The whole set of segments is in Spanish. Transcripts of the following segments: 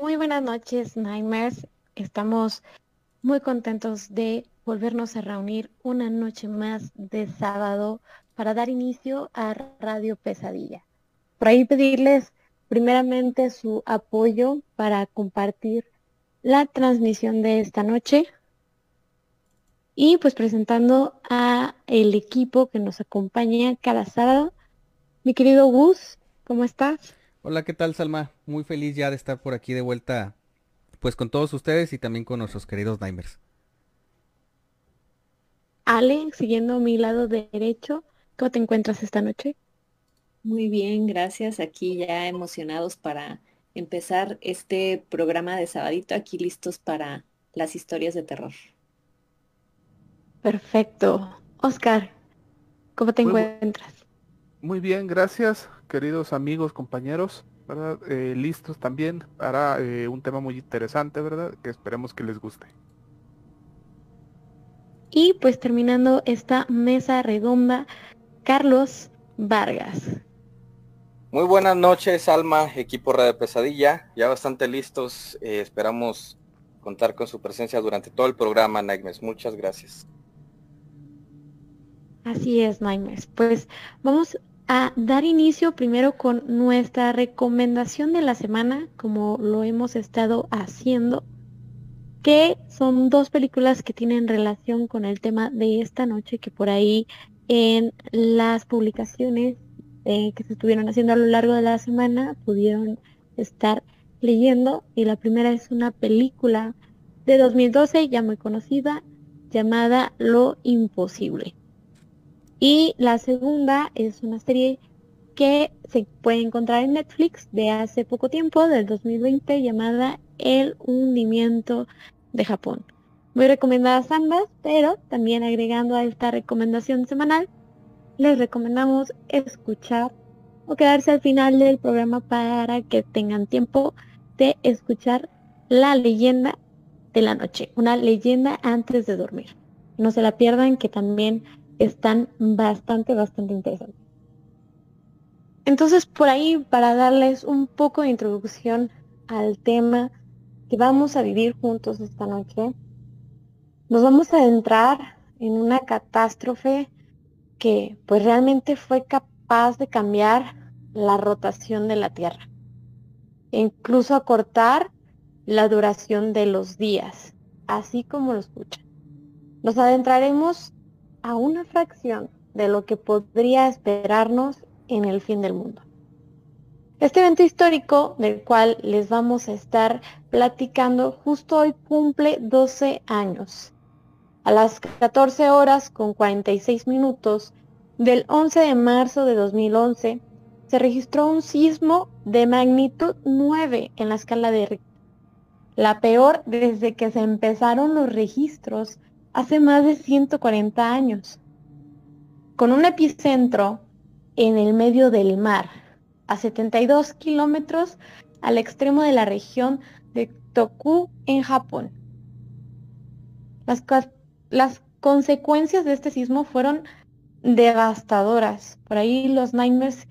Muy buenas noches, Nightmares. Estamos muy contentos de volvernos a reunir una noche más de sábado para dar inicio a Radio Pesadilla. Por ahí pedirles primeramente su apoyo para compartir la transmisión de esta noche y pues presentando a el equipo que nos acompaña cada sábado. Mi querido Gus, ¿cómo estás? Hola, ¿qué tal Salma? Muy feliz ya de estar por aquí de vuelta pues con todos ustedes y también con nuestros queridos Nimers. Ale, siguiendo mi lado derecho, ¿cómo te encuentras esta noche? Muy bien, gracias. Aquí ya emocionados para empezar este programa de sabadito, aquí listos para las historias de terror. Perfecto. Oscar, ¿cómo te encuentras? Muy bien, gracias, queridos amigos, compañeros, ¿verdad? Eh, listos también para eh, un tema muy interesante, ¿verdad? Que esperemos que les guste. Y pues terminando esta mesa redonda, Carlos Vargas. Muy buenas noches, Alma, equipo Radio Pesadilla. Ya bastante listos. Eh, esperamos contar con su presencia durante todo el programa, Nightmares. Muchas gracias. Así es, Nightmares. Pues vamos a dar inicio primero con nuestra recomendación de la semana, como lo hemos estado haciendo, que son dos películas que tienen relación con el tema de esta noche, que por ahí en las publicaciones eh, que se estuvieron haciendo a lo largo de la semana pudieron estar leyendo y la primera es una película de 2012 ya muy conocida llamada Lo Imposible. Y la segunda es una serie que se puede encontrar en Netflix de hace poco tiempo, del 2020, llamada El hundimiento de Japón. Muy recomendadas ambas, pero también agregando a esta recomendación semanal les recomendamos escuchar o quedarse al final del programa para que tengan tiempo de escuchar la leyenda de la noche, una leyenda antes de dormir. No se la pierdan, que también están bastante, bastante interesantes. Entonces, por ahí, para darles un poco de introducción al tema que vamos a vivir juntos esta noche, nos vamos a adentrar en una catástrofe que pues realmente fue capaz de cambiar la rotación de la Tierra e incluso acortar la duración de los días, así como lo escuchan. Nos adentraremos a una fracción de lo que podría esperarnos en el fin del mundo. Este evento histórico del cual les vamos a estar platicando justo hoy cumple 12 años. A las 14 horas con 46 minutos del 11 de marzo de 2011 se registró un sismo de magnitud 9 en la escala de Richter. La peor desde que se empezaron los registros hace más de 140 años. Con un epicentro en el medio del mar, a 72 kilómetros al extremo de la región de Toku en Japón. Las consecuencias de este sismo fueron devastadoras. Por ahí los Nightmares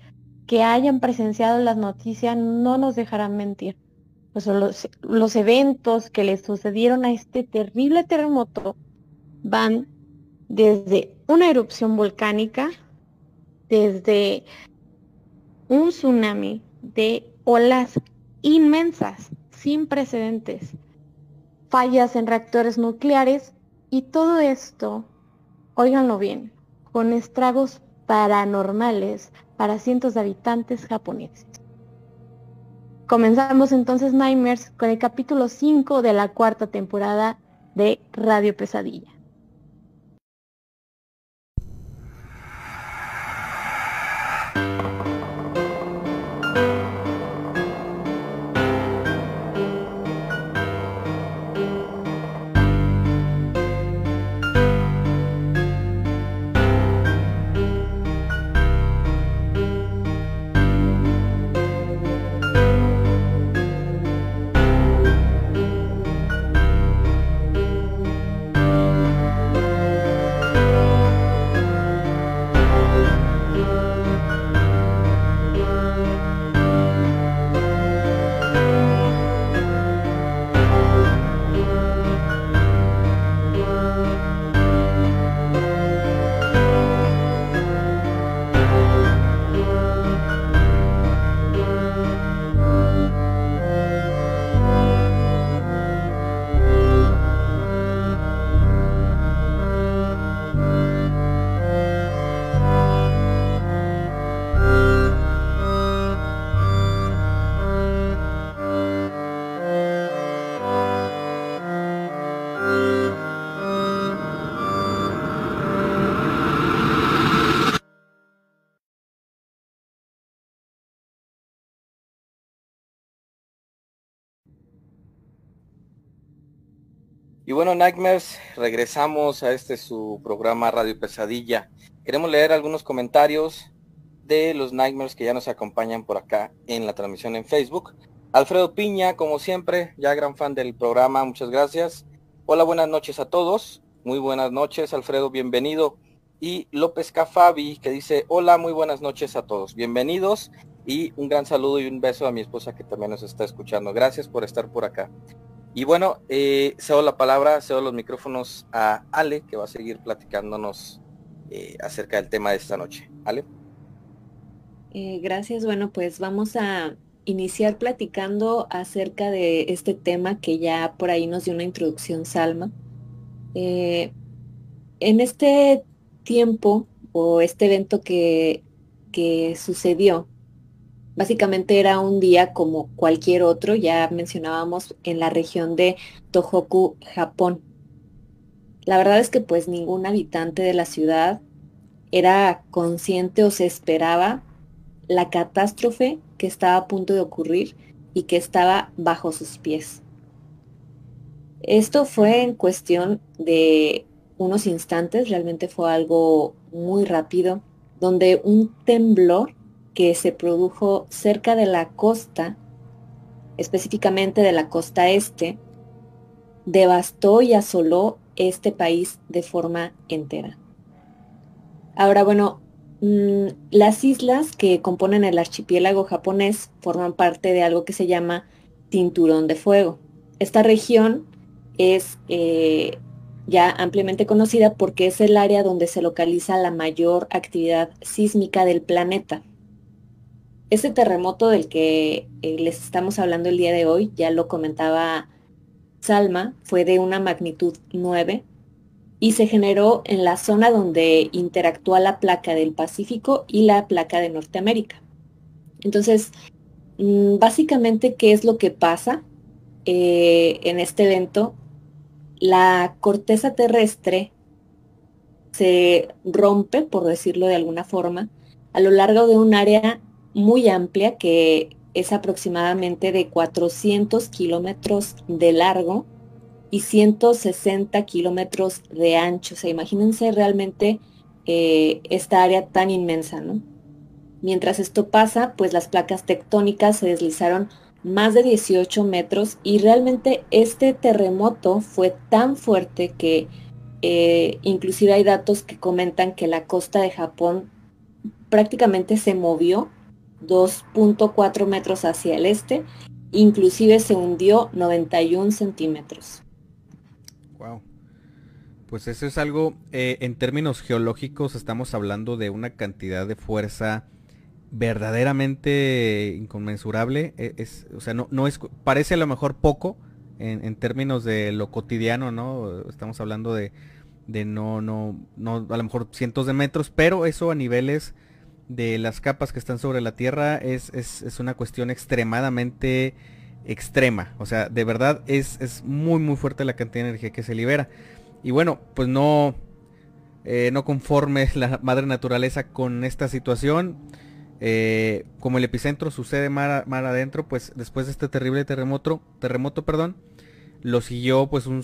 que hayan presenciado las noticias no nos dejarán mentir. Pues los, los eventos que le sucedieron a este terrible terremoto van desde una erupción volcánica, desde un tsunami de olas inmensas, sin precedentes, fallas en reactores nucleares y todo esto, óiganlo bien, con estragos paranormales para cientos de habitantes japoneses. Comenzamos entonces Nightmares con el capítulo 5 de la cuarta temporada de Radio Pesadilla. Y bueno, Nightmares, regresamos a este su programa Radio Pesadilla. Queremos leer algunos comentarios de los Nightmares que ya nos acompañan por acá en la transmisión en Facebook. Alfredo Piña, como siempre, ya gran fan del programa, muchas gracias. Hola, buenas noches a todos. Muy buenas noches, Alfredo, bienvenido. Y López Cafabi, que dice, hola, muy buenas noches a todos. Bienvenidos y un gran saludo y un beso a mi esposa que también nos está escuchando. Gracias por estar por acá. Y bueno, eh, cedo la palabra, cedo los micrófonos a Ale, que va a seguir platicándonos eh, acerca del tema de esta noche. Ale. Eh, gracias. Bueno, pues vamos a iniciar platicando acerca de este tema que ya por ahí nos dio una introducción Salma. en este tiempo o este evento que, que sucedió, Básicamente era un día como cualquier otro, ya mencionábamos en la región de Tohoku, Japón. La verdad es que pues ningún habitante de la ciudad era consciente o se esperaba la catástrofe que estaba a punto de ocurrir y que estaba bajo sus pies. Esto fue en cuestión de unos instantes, realmente fue algo muy rápido, donde un temblor que se produjo cerca de la costa, específicamente de la costa este, devastó y asoló este país de forma entera. Ahora, bueno, mm, las islas que componen el archipiélago japonés forman parte de algo que se llama cinturón de fuego. Esta región es eh, ya ampliamente conocida porque es el área donde se localiza la mayor actividad sísmica del planeta. Ese terremoto del que eh, les estamos hablando el día de hoy, ya lo comentaba Salma, fue de una magnitud 9 y se generó en la zona donde interactúa la placa del Pacífico y la placa de Norteamérica. Entonces, mm, básicamente, ¿qué es lo que pasa eh, en este evento? La corteza terrestre se rompe, por decirlo de alguna forma, a lo largo de un área muy amplia que es aproximadamente de 400 kilómetros de largo y 160 kilómetros de ancho. O sea, imagínense realmente eh, esta área tan inmensa, ¿no? Mientras esto pasa, pues las placas tectónicas se deslizaron más de 18 metros y realmente este terremoto fue tan fuerte que eh, inclusive hay datos que comentan que la costa de Japón prácticamente se movió 2.4 metros hacia el este, inclusive se hundió 91 centímetros. Wow. Pues eso es algo, eh, en términos geológicos estamos hablando de una cantidad de fuerza verdaderamente inconmensurable. E, es, o sea, no, no es, parece a lo mejor poco en, en, términos de lo cotidiano, ¿no? Estamos hablando de, de no, no, no, a lo mejor cientos de metros, pero eso a niveles de las capas que están sobre la Tierra es, es, una cuestión extremadamente extrema. O sea, de verdad es, es, muy muy fuerte la cantidad de energía que se libera. Y bueno, pues no, eh, no conforme la madre naturaleza con esta situación. Eh, como el epicentro sucede mar, adentro, pues después de este terrible terremoto, terremoto, perdón, lo siguió pues un,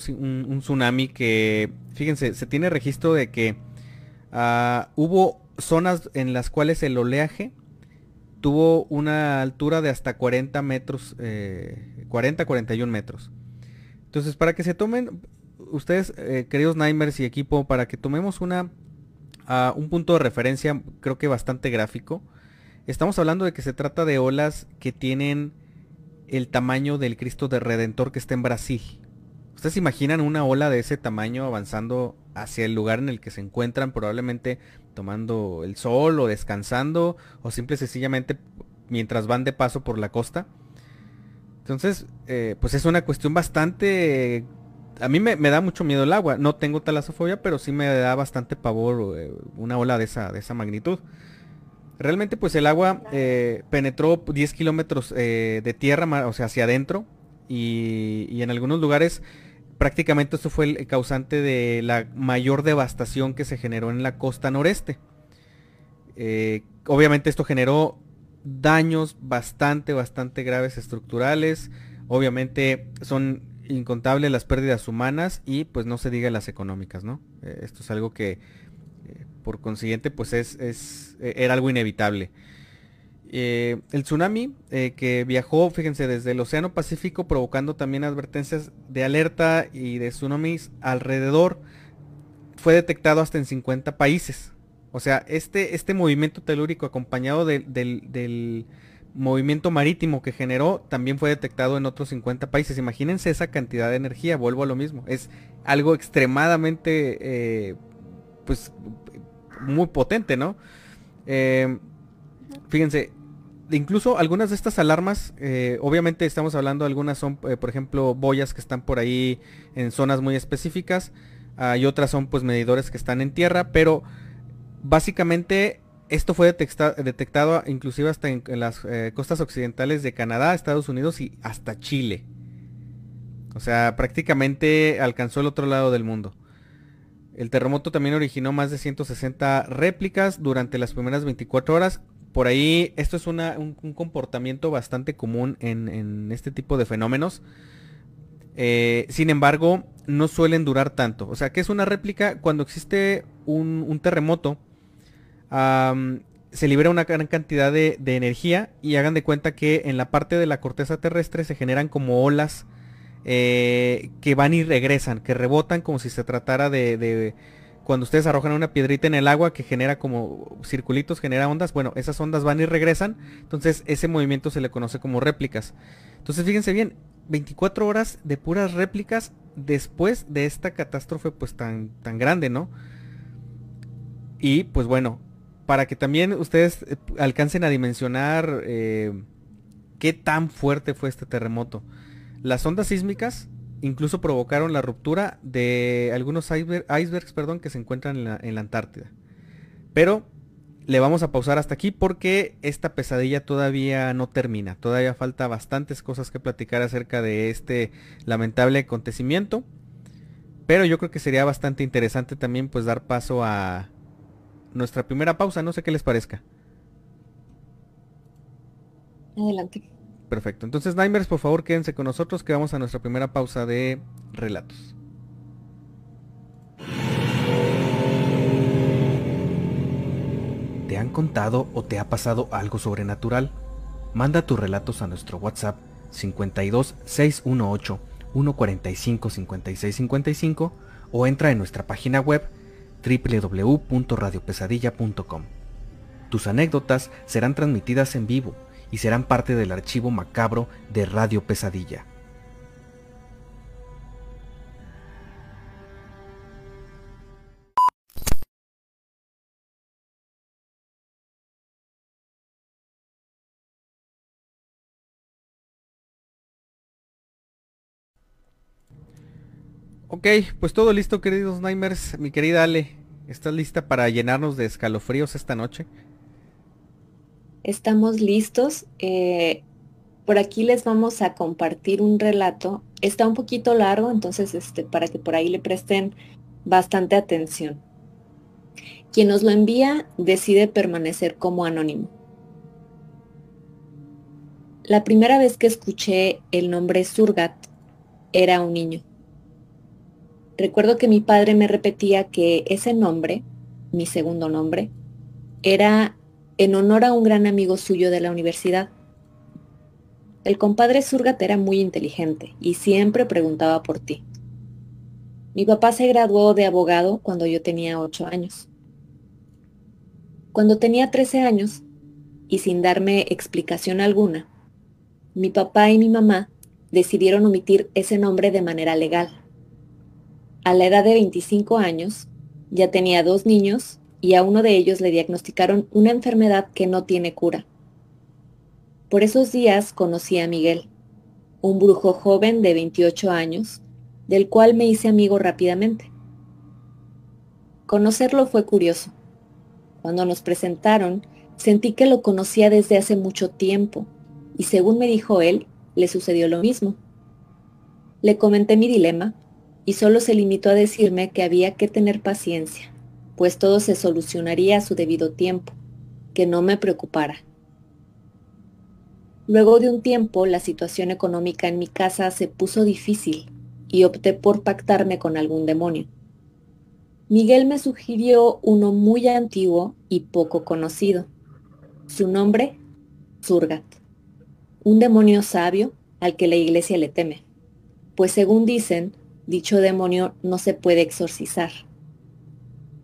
un, tsunami que, fíjense, se tiene registro de que uh, hubo zonas en las cuales el oleaje tuvo una altura de hasta 40 metros, 40-41 eh, metros. Entonces, para que se tomen, ustedes, eh, queridos Nightmares y equipo, para que tomemos una, un punto de referencia, creo que bastante gráfico, estamos hablando de que se trata de olas que tienen el tamaño del Cristo de Redentor que está en Brasil. ¿Ustedes imaginan una ola de ese tamaño avanzando hacia el lugar en el que se encuentran, probablemente tomando el sol o descansando o simple sencillamente mientras van de paso por la costa. Entonces, eh, pues es una cuestión bastante... A mí me, da mucho miedo el agua. No tengo talasofobia, pero sí me da bastante pavor eh, una ola de esa, de esa magnitud. Realmente pues el agua eh, penetró 10 kilómetros de tierra, o sea, hacia adentro. Y, y en algunos lugares prácticamente esto fue el causante de la mayor devastación que se generó en la costa noreste. Eh, obviamente esto generó daños bastante, bastante graves estructurales. Obviamente son incontables las pérdidas humanas y pues no se diga las económicas, ¿no? Eh, esto es algo que por consiguiente pues es, es, era algo inevitable. Eh, el tsunami eh, que viajó, fíjense, desde el Océano Pacífico provocando también advertencias de alerta y de tsunamis alrededor, fue detectado hasta en 50 países. O sea, este, este movimiento telúrico acompañado del movimiento marítimo que generó también fue detectado en otros 50 países. Imagínense esa cantidad de energía, vuelvo a lo mismo. Es algo extremadamente, eh, pues, muy potente, ¿no? Fíjense, incluso algunas de estas alarmas, eh, obviamente estamos hablando, algunas son, eh, por ejemplo, boyas que están por ahí en zonas muy específicas, y otras son pues medidores que están en tierra, pero básicamente esto fue detectado inclusive hasta en, las eh, costas occidentales de Canadá, Estados Unidos y hasta Chile. O sea, prácticamente alcanzó el otro lado del mundo. El terremoto también originó más de 160 réplicas durante las primeras 24 horas por ahí esto es un, comportamiento bastante común en, este tipo de fenómenos. Eh, sin embargo, no suelen durar tanto. O sea, que es una réplica cuando existe un, terremoto. se libera una gran cantidad de, energía y hagan de cuenta que en la parte de la corteza terrestre se generan como olas eh, que van y regresan, que rebotan como si se tratara de cuando ustedes arrojan una piedrita en el agua que genera como circulitos, genera ondas, bueno, esas ondas van y regresan, entonces ese movimiento se le conoce como réplicas. Entonces fíjense bien, 24 horas de puras réplicas después de esta catástrofe pues tan, tan grande, ¿no? Y pues bueno, para que también ustedes eh, alcancen a dimensionar eh, qué tan fuerte fue este terremoto. Las ondas sísmicas incluso provocaron la ruptura de algunos icebergs perdón, que se encuentran en la, Antártida. Pero le vamos a pausar hasta aquí porque esta pesadilla todavía no termina. Todavía falta bastantes cosas que platicar acerca de este lamentable acontecimiento. Pero yo creo que sería bastante interesante también pues dar paso a nuestra primera pausa. No sé qué les parezca. Adelante. Perfecto. Entonces, Nightmares, por favor, quédense con nosotros que vamos a nuestra primera pausa de relatos. ¿Te han contado o te ha pasado algo sobrenatural? Manda tus relatos a nuestro WhatsApp 52 618 145 56 55 o entra en nuestra página web www.radiopesadilla.com. Tus anécdotas serán transmitidas en vivo y serán parte del archivo macabro de Radio Pesadilla. Ok, pues todo listo queridos Nightmares. Mi querida Ale, ¿estás lista para llenarnos de escalofríos esta noche? Estamos listos. Eh, por aquí les vamos a compartir un relato. Está un poquito largo, entonces este, para que por ahí le presten bastante atención. Quien nos lo envía decide permanecer como anónimo. La primera vez que escuché el nombre Surgat era un niño. Recuerdo que mi padre me repetía que ese nombre, mi segundo nombre, era en honor a un gran amigo suyo de la universidad. El compadre Surgat era muy inteligente y siempre preguntaba por ti. Mi papá se graduó de abogado cuando yo tenía ocho años. Cuando tenía 13 años, y sin darme explicación alguna, mi papá y mi mamá decidieron omitir ese nombre de manera legal. A la edad de 25 años, ya tenía dos niños y a uno de ellos le diagnosticaron una enfermedad que no tiene cura. Por esos días conocí a Miguel, un brujo joven de 28 años, del cual me hice amigo rápidamente. Conocerlo fue curioso. Cuando nos presentaron, sentí que lo conocía desde hace mucho tiempo, y según me dijo él, le sucedió lo mismo. Le comenté mi dilema, y solo se limitó a decirme que había que tener paciencia, pues todo se solucionaría a su debido tiempo, que no me preocupara. Luego de un tiempo, la situación económica en mi casa se puso difícil y opté por pactarme con algún demonio. Miguel me sugirió uno muy antiguo y poco conocido. Su nombre, Surgat, un demonio sabio al que la iglesia le teme, pues según dicen, dicho demonio no se puede exorcizar.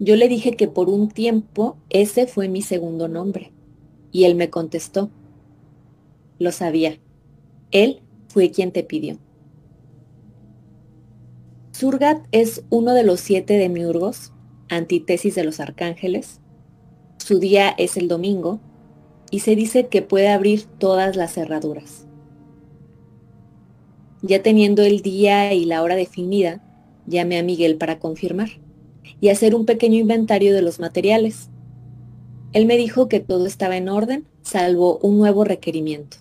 Yo le dije que por un tiempo ese fue mi segundo nombre, y él me contestó, lo sabía. Él fue quien te pidió. Surgat es uno de los siete demiurgos, antítesis de los arcángeles. Su día es el domingo y se dice que puede abrir todas las cerraduras. Ya teniendo el día y la hora definida, llamé a Miguel para confirmar y hacer un pequeño inventario de los materiales. Él me dijo que todo estaba en orden, salvo un nuevo requerimiento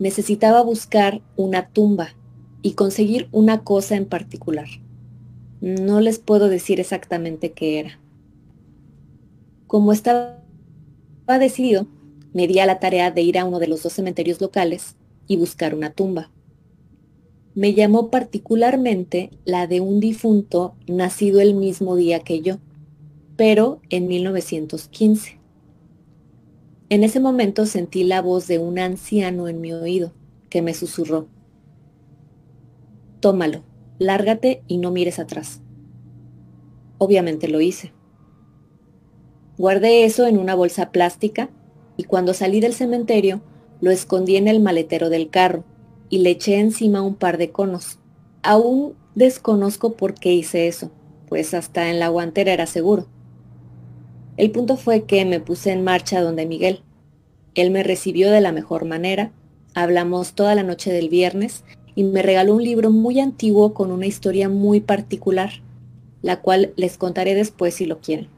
necesitaba buscar una tumba y conseguir una cosa en particular. No les puedo decir exactamente qué era. Como estaba decidido, me di a la tarea de ir a uno de los dos cementerios locales y buscar una tumba. Me llamó particularmente la de un difunto nacido el mismo día que yo, pero en 1915. En ese momento sentí la voz de un anciano en mi oído que me susurró. Tómalo, lárgate y no mires atrás. Obviamente lo hice. Guardé eso en una bolsa plástica y cuando salí del cementerio lo escondí en el maletero del carro y le eché encima un par de conos. Aún desconozco por qué hice eso, pues hasta en la guantera era seguro. El punto fue que me puse en marcha donde Miguel. Él me recibió de la mejor manera, hablamos toda la noche del viernes y me regaló un libro muy antiguo con una historia muy particular, la cual les contaré después si lo quieren.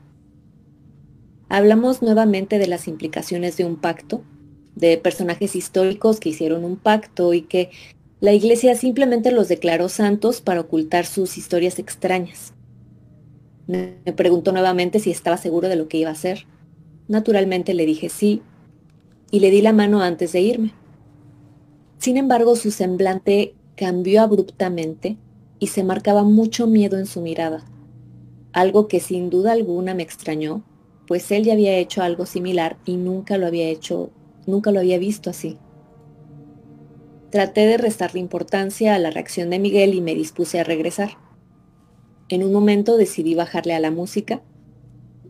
Hablamos nuevamente de las implicaciones de un pacto, de personajes históricos que hicieron un pacto y que la iglesia simplemente los declaró santos para ocultar sus historias extrañas. Me preguntó nuevamente si estaba seguro de lo que iba a hacer. Naturalmente le dije sí, y le di la mano antes de irme. Sin embargo, su semblante cambió abruptamente y se marcaba mucho miedo en su mirada, algo que sin duda alguna me extrañó, pues él ya había hecho algo similar y nunca lo había hecho, nunca lo había visto así. Traté de restarle importancia a la reacción de Miguel y me dispuse a regresar. En un momento decidí bajarle a la música.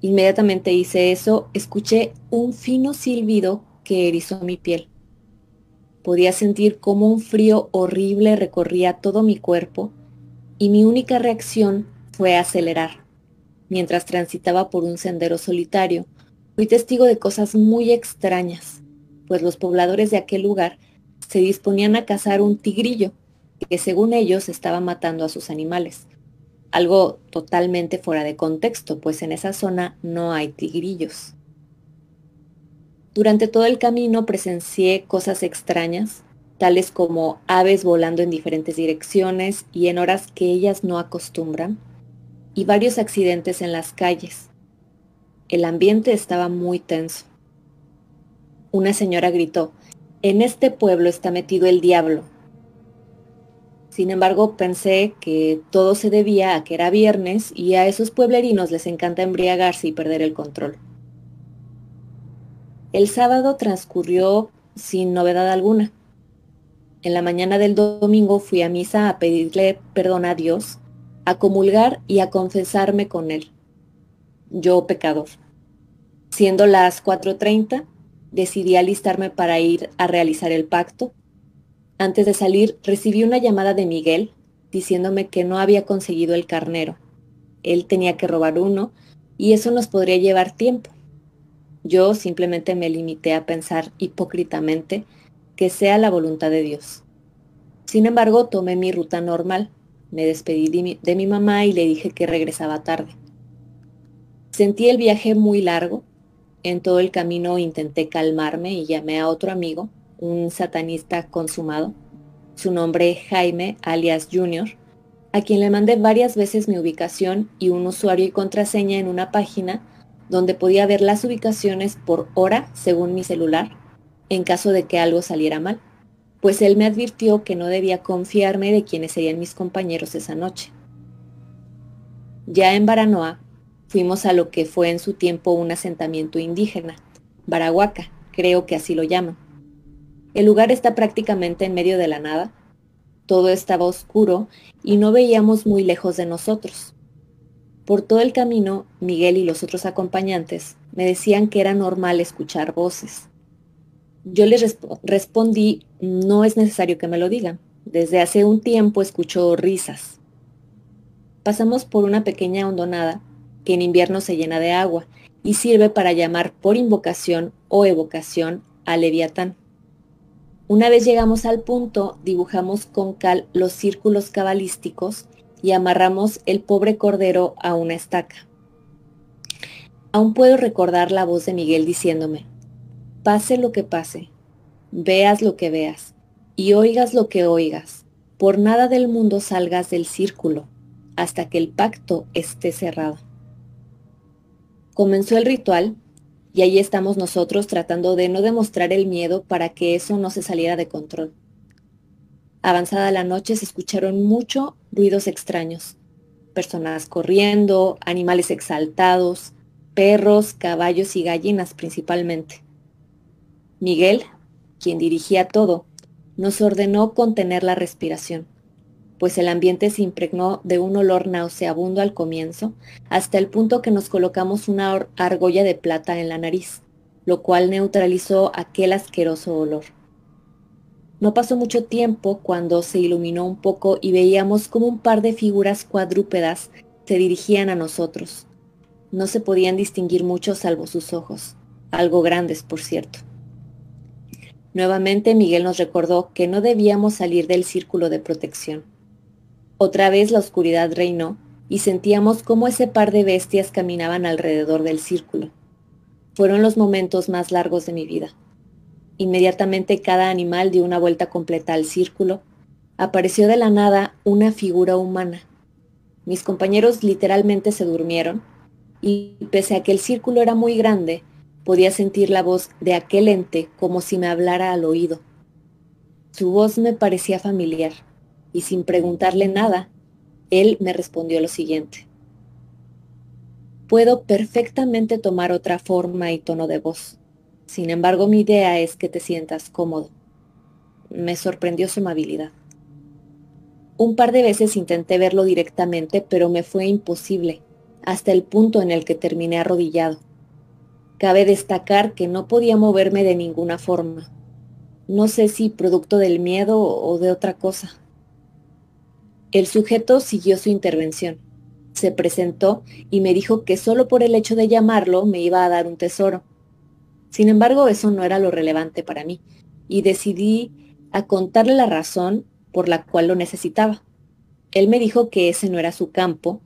Inmediatamente hice eso, escuché un fino silbido que erizó mi piel. Podía sentir cómo un frío horrible recorría todo mi cuerpo y mi única reacción fue acelerar. Mientras transitaba por un sendero solitario, fui testigo de cosas muy extrañas, pues los pobladores de aquel lugar se disponían a cazar un tigrillo que según ellos estaba matando a sus animales, algo totalmente fuera de contexto, pues en esa zona no hay tigrillos. Durante todo el camino presencié cosas extrañas, tales como aves volando en diferentes direcciones y en horas que ellas no acostumbran, y varios accidentes en las calles. El ambiente estaba muy tenso. Una señora gritó, en este pueblo está metido el diablo, sin embargo, pensé que todo se debía a que era viernes y a esos pueblerinos les encanta embriagarse y perder el control. El sábado transcurrió sin novedad alguna. En la mañana del domingo fui a misa a pedirle perdón a Dios, a comulgar y a confesarme con Él. Yo pecador. Siendo las 4.30, decidí alistarme para ir a realizar el pacto antes de salir, recibí una llamada de Miguel diciéndome que no había conseguido el carnero. Él tenía que robar uno y eso nos podría llevar tiempo. Yo simplemente me limité a pensar hipócritamente que sea la voluntad de Dios. Sin embargo, tomé mi ruta normal, me despedí de mi, de mi mamá y le dije que regresaba tarde. Sentí el viaje muy largo. En todo el camino intenté calmarme y llamé a otro amigo un satanista consumado, su nombre Jaime alias Junior, a quien le mandé varias veces mi ubicación y un usuario y contraseña en una página donde podía ver las ubicaciones por hora según mi celular, en caso de que algo saliera mal, pues él me advirtió que no debía confiarme de quienes serían mis compañeros esa noche. Ya en Baranoa, fuimos a lo que fue en su tiempo un asentamiento indígena, Barahuaca, creo que así lo llaman. El lugar está prácticamente en medio de la nada, todo estaba oscuro y no veíamos muy lejos de nosotros. Por todo el camino, Miguel y los otros acompañantes me decían que era normal escuchar voces. Yo les respondí, no es necesario que me lo digan. Desde hace un tiempo escucho risas. Pasamos por una pequeña hondonada que en invierno se llena de agua y sirve para llamar por invocación o evocación a Leviatán. Una vez llegamos al punto, dibujamos con cal los círculos cabalísticos y amarramos el pobre cordero a una estaca. Aún puedo recordar la voz de Miguel diciéndome, pase lo que pase, veas lo que veas y oigas lo que oigas, por nada del mundo salgas del círculo hasta que el pacto esté cerrado. Comenzó el ritual y ahí estamos nosotros tratando de no demostrar el miedo para que eso no se saliera de control. Avanzada la noche se escucharon muchos ruidos extraños. Personas corriendo, animales exaltados, perros, caballos y gallinas principalmente. Miguel, quien dirigía todo, nos ordenó contener la respiración, pues el ambiente se impregnó de un olor nauseabundo al comienzo, hasta el punto que nos colocamos una argolla de plata en la nariz, lo cual neutralizó aquel asqueroso olor. No pasó mucho tiempo cuando se iluminó un poco y veíamos como un par de figuras cuadrúpedas se dirigían a nosotros. No se podían distinguir mucho salvo sus ojos, algo grandes por cierto. Nuevamente Miguel nos recordó que no debíamos salir del círculo de protección. Otra vez la oscuridad reinó y sentíamos cómo ese par de bestias caminaban alrededor del círculo. Fueron los momentos más largos de mi vida. Inmediatamente cada animal dio una vuelta completa al círculo. Apareció de la nada una figura humana. Mis compañeros literalmente se durmieron y pese a que el círculo era muy grande, Podía sentir la voz de aquel ente como si me hablara al oído. Su voz me parecía familiar, y sin preguntarle nada, él me respondió lo siguiente. Puedo perfectamente tomar otra forma y tono de voz. Sin embargo, mi idea es que te sientas cómodo. Me sorprendió su amabilidad. Un par de veces intenté verlo directamente, pero me fue imposible, hasta el punto en el que terminé arrodillado Cabe destacar que no podía moverme de ninguna forma. No sé si producto del miedo o de otra cosa. El sujeto siguió su intervención. Se presentó y me dijo que solo por el hecho de llamarlo me iba a dar un tesoro. Sin embargo, eso no era lo relevante para mí, y decidí a contarle la razón por la cual lo necesitaba. Él me dijo que ese no era su campo,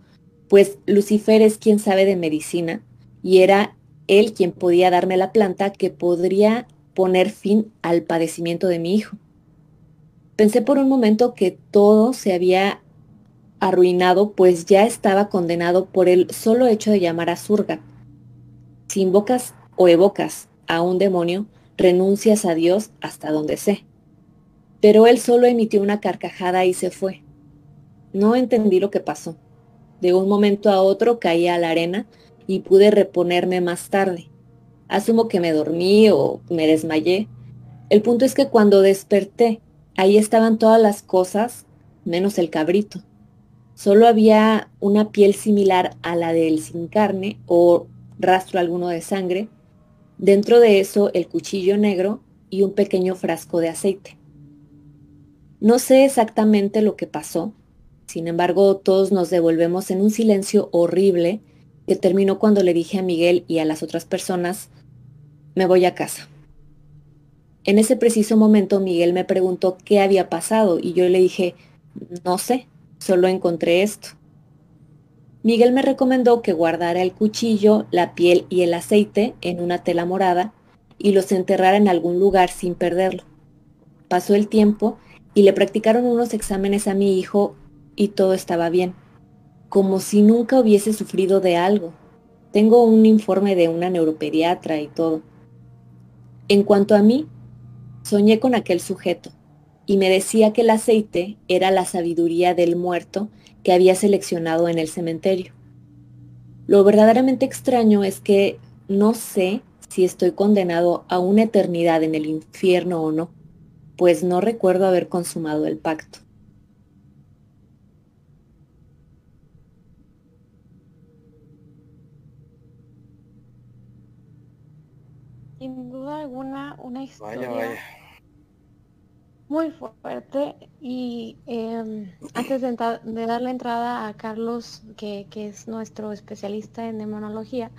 pues Lucifer es quien sabe de medicina y era él quien podía darme la planta que podría poner fin al padecimiento de mi hijo. Pensé por un momento que todo se había arruinado, pues ya estaba condenado por el solo hecho de llamar a Surga. Si invocas o evocas a un demonio, renuncias a Dios hasta donde sé. Pero él solo emitió una carcajada y se fue. No entendí lo que pasó. De un momento a otro caí a la arena y pude reponerme más tarde. Asumo que me dormí o me desmayé. El punto es que cuando desperté, ahí estaban todas las cosas, menos el cabrito. Solo había una piel similar a la del sin carne o rastro alguno de sangre. Dentro de eso el cuchillo negro y un pequeño frasco de aceite. No sé exactamente lo que pasó, sin embargo todos nos devolvemos en un silencio horrible que terminó cuando le dije a Miguel y a las otras personas, me voy a casa. En ese preciso momento Miguel me preguntó qué había pasado y yo le dije, no sé, solo encontré esto. Miguel me recomendó que guardara el cuchillo, la piel y el aceite en una tela morada y los enterrara en algún lugar sin perderlo. Pasó el tiempo y le practicaron unos exámenes a mi hijo y todo estaba bien, como si nunca hubiese sufrido de algo. Tengo un informe de una neuropediatra y todo. En cuanto a mí, soñé con aquel sujeto y me decía que el aceite era la sabiduría del muerto que había seleccionado en el cementerio. Lo verdaderamente extraño es que no sé si estoy condenado a una eternidad en el infierno o no, pues no recuerdo haber consumado el pacto. Sin duda alguna, una historia muy fuerte. Y em, antes de, de, dar la entrada a Carlos, que, que es nuestro especialista en demonología,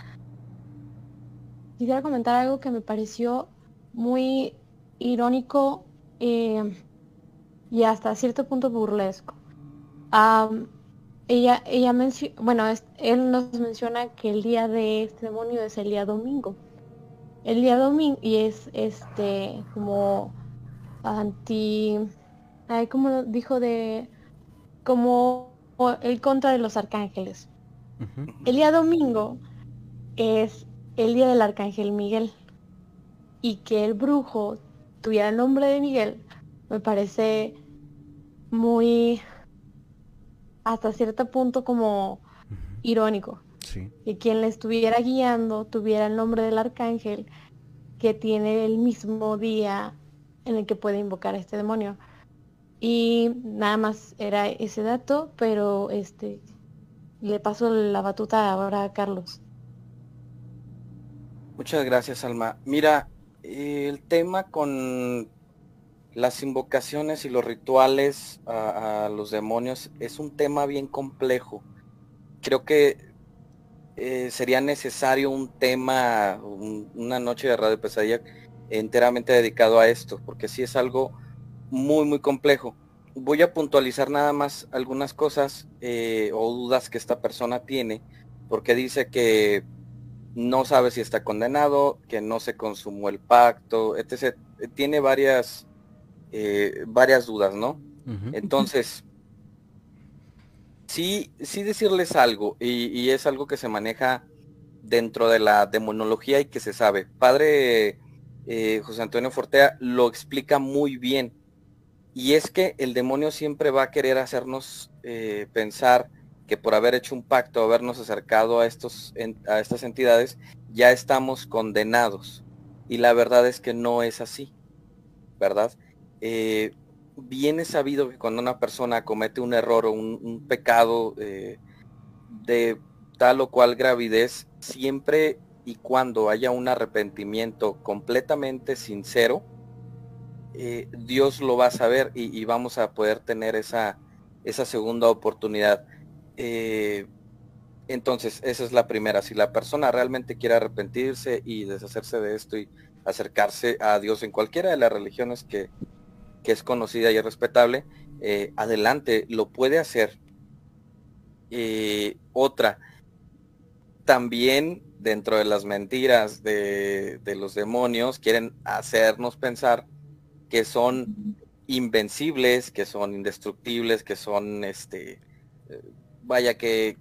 quisiera comentar algo que me pareció muy irónico eh, y hasta cierto punto burlesco. ella, ella bueno, él nos menciona que el día de este demonio es el día domingo. El día domingo y es este como anti, ay, como dijo de como el contra de los arcángeles. El día domingo es el día del arcángel Miguel y que el brujo tuviera el nombre de Miguel me parece muy hasta cierto punto como irónico. Que quien le estuviera guiando tuviera el nombre del arcángel que tiene el mismo día en el que puede invocar a este demonio. Y nada más era ese dato, pero este le paso la batuta ahora a Carlos. Muchas gracias, Alma. Mira, el tema con las invocaciones y los rituales a, los demonios es un tema bien complejo. Creo que eh, sería necesario un tema, una noche de radio pesadilla enteramente dedicado a esto, porque sí es algo muy, muy complejo. Voy a puntualizar nada más algunas cosas eh, o dudas que esta persona tiene, porque dice que no sabe si está condenado, que no se consumó el pacto, etc. Tiene varias, eh, varias dudas, ¿no? Entonces, sí, sí decirles algo, y, es algo que se maneja dentro de la demonología y que se sabe. Padre eh, José Antonio Fortea lo explica muy bien. Y es que el demonio siempre va a querer hacernos eh, pensar que por haber hecho un pacto, habernos acercado a, estos, a estas entidades, ya estamos condenados. Y la verdad es que no es así, ¿verdad? Eh, bien es sabido que cuando una persona comete un error o un, pecado eh, de tal o cual gravidez, siempre y cuando haya un arrepentimiento completamente sincero, eh, Dios lo va a saber y, vamos a poder tener esa, esa segunda oportunidad. Eh, entonces, esa es la primera. Si la persona realmente quiere arrepentirse y deshacerse de esto y acercarse a Dios en cualquiera de las religiones que, es conocida y respetable, eh, adelante, lo puede hacer. Eh, otra, también dentro de las mentiras de, de, los demonios, quieren hacernos pensar que son invencibles, que son indestructibles, que son este vaya que,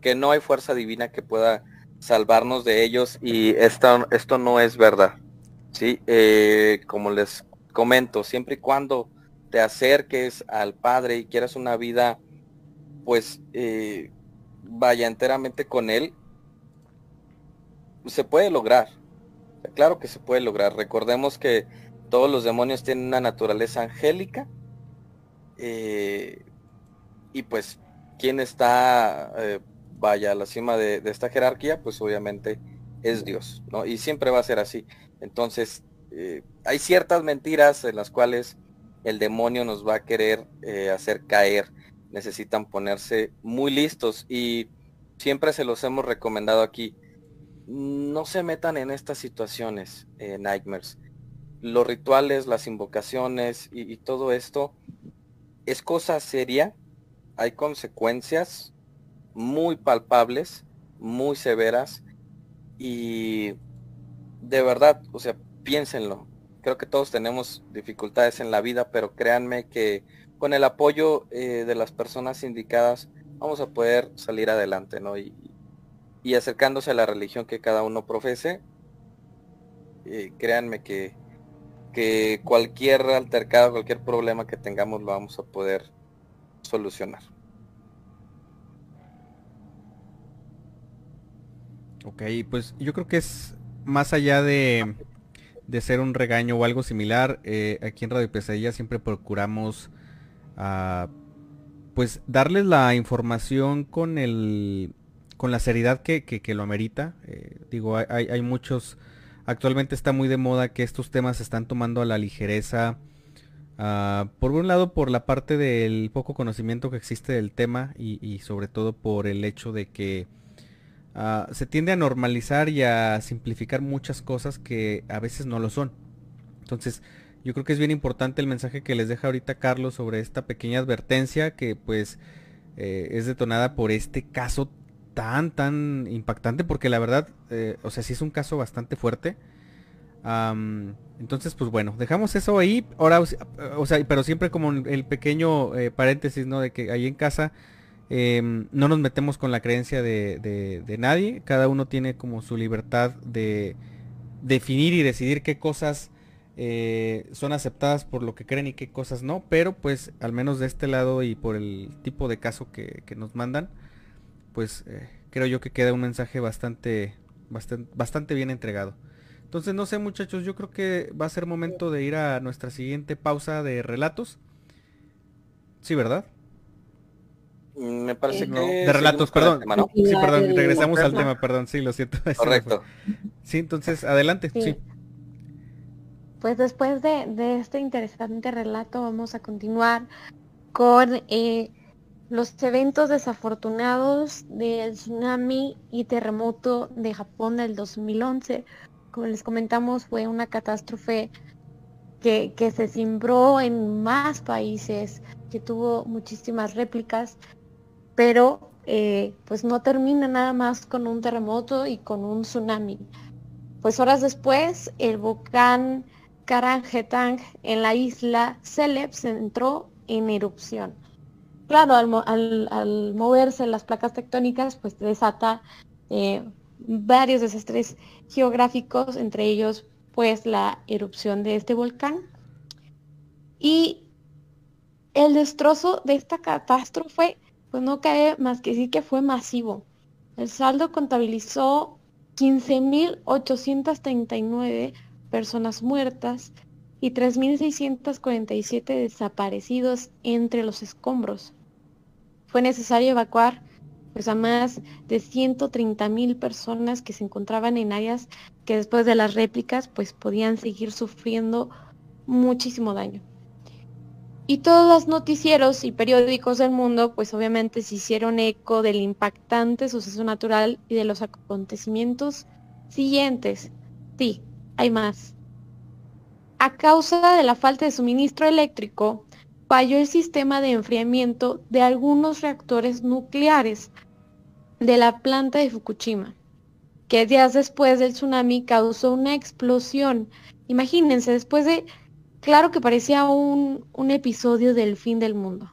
que no hay fuerza divina que pueda salvarnos de ellos y esto, esto no es verdad. ¿sí? Eh, como les comento, siempre y cuando te acerques al Padre y quieras una vida, pues eh, vaya enteramente con Él, se puede lograr. Claro que se puede lograr. Recordemos que todos los demonios tienen una naturaleza angélica. Eh, y pues quién está, eh, vaya, a la cima de, esta jerarquía, pues obviamente es Dios, ¿no? Y siempre va a ser así. Entonces, eh, hay ciertas mentiras en las cuales el demonio nos va a querer eh, hacer caer. Necesitan ponerse muy listos y siempre se los hemos recomendado aquí. No se metan en estas situaciones, nightmares. Los rituales, las invocaciones y todo esto es cosa seria hay consecuencias muy palpables, muy severas y de verdad, o sea, piénsenlo. Creo que todos tenemos dificultades en la vida, pero créanme que con el apoyo eh, de las personas indicadas vamos a poder salir adelante, ¿no? Y, y acercándose a la religión que cada uno profese, eh, créanme que, que cualquier altercado, cualquier problema que tengamos lo vamos a poder solucionar. Ok, pues yo creo que es más allá de, de ser un regaño o algo similar, eh, aquí en Radio Pesadilla siempre procuramos ah, pues darles la información con el con la seriedad que, que, lo amerita. Eh, digo, hay, hay, muchos, actualmente está muy de moda que estos temas se están tomando a la ligereza. Ah, por un lado por la parte del poco conocimiento que existe del tema y, y sobre todo por el hecho de que Ah, se tiende a normalizar y a simplificar muchas cosas que a veces no lo son. Entonces, yo creo que es bien importante el mensaje que les deja ahorita Carlos sobre esta pequeña advertencia que pues eh, es detonada por este caso tan, tan impactante, porque la verdad, eh, o sea, sí es un caso bastante fuerte. entonces, pues bueno, dejamos eso ahí. Ahora, o sea, pero siempre como el pequeño eh, paréntesis, ¿no? De que ahí en casa Em, no nos metemos con la creencia de, nadie. Cada uno tiene como su libertad de definir y decidir qué cosas eh, son aceptadas por lo que creen y qué cosas no. Pero pues al menos de este lado y por el tipo de caso que, nos mandan, pues eh, creo yo que queda un mensaje bastante, bastante, bastante bien entregado. Entonces no sé muchachos, yo creo que va a ser momento de ir a nuestra siguiente pausa de relatos. Sí, ¿verdad? Me parece que... De relatos, perdón. Sí, perdón, regresamos al tema, perdón, sí, lo siento. Correcto. Sí, entonces, adelante, sí. Pues después de, este interesante relato vamos a continuar con eh, los eventos desafortunados del tsunami y terremoto de Japón del 2011. Como les comentamos, fue una catástrofe que, que se cimbró en más países, que tuvo muchísimas réplicas pero eh, pues no termina nada más con un terremoto y con un tsunami. Pues horas después, el volcán Karangetang en la isla Celeb se entró en erupción. Claro, al, moverse las placas tectónicas, pues desata eh, varios desastres geográficos, entre ellos pues la erupción de este volcán. Y el destrozo de esta catástrofe pues no cae más que decir que fue masivo. El saldo contabilizó 15.839 personas muertas y 3.647 desaparecidos entre los escombros. Fue necesario evacuar pues, a más de 130.000 personas que se encontraban en áreas que después de las réplicas pues podían seguir sufriendo muchísimo daño. Y todos los noticieros y periódicos del mundo, pues obviamente se hicieron eco del impactante suceso natural y de los acontecimientos siguientes. Sí, hay más. A causa de la falta de suministro eléctrico, falló el sistema de enfriamiento de algunos reactores nucleares de la planta de Fukushima, que días después del tsunami causó una explosión. Imagínense, después de Claro que parecía un, episodio del fin del mundo.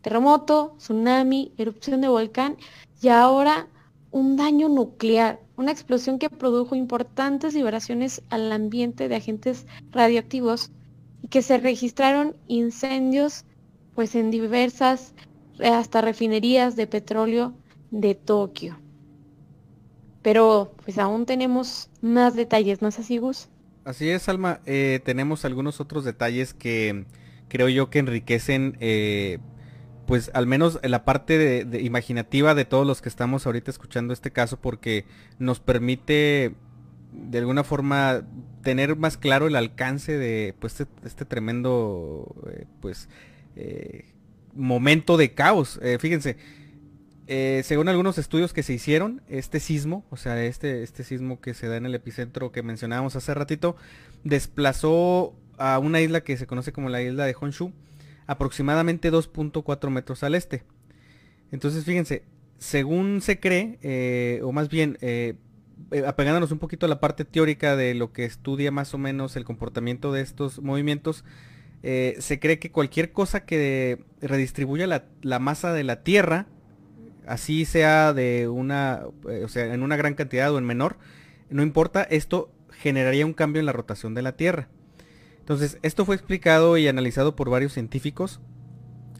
Terremoto, tsunami, erupción de volcán y ahora un daño nuclear, una explosión que produjo importantes vibraciones al ambiente de agentes radioactivos y que se registraron incendios pues en diversas hasta refinerías de petróleo de Tokio. Pero pues aún tenemos más detalles, ¿no es? Así es, Alma. Eh, tenemos algunos otros detalles que creo yo que enriquecen, eh, pues al menos la parte de, imaginativa de todos los que estamos ahorita escuchando este caso, porque nos permite de alguna forma tener más claro el alcance de pues este, este tremendo eh, pues momento de caos. fíjense, eh, según algunos estudios que se hicieron, este sismo, o sea, este, este sismo que se da en el epicentro que mencionábamos hace ratito, desplazó a una isla que se conoce como la isla de Honshu, aproximadamente 2.4 metros al este. Entonces, fíjense, según se cree, eh, o más bien, eh, apegándonos un poquito a la parte teórica de lo que estudia más o menos el comportamiento de estos movimientos, eh, se cree que cualquier cosa que redistribuya la, masa de la Tierra, así sea de una, eh, o sea, en una gran cantidad o en menor, no importa, esto generaría un cambio en la rotación de la Tierra. Entonces, esto fue explicado y analizado por varios científicos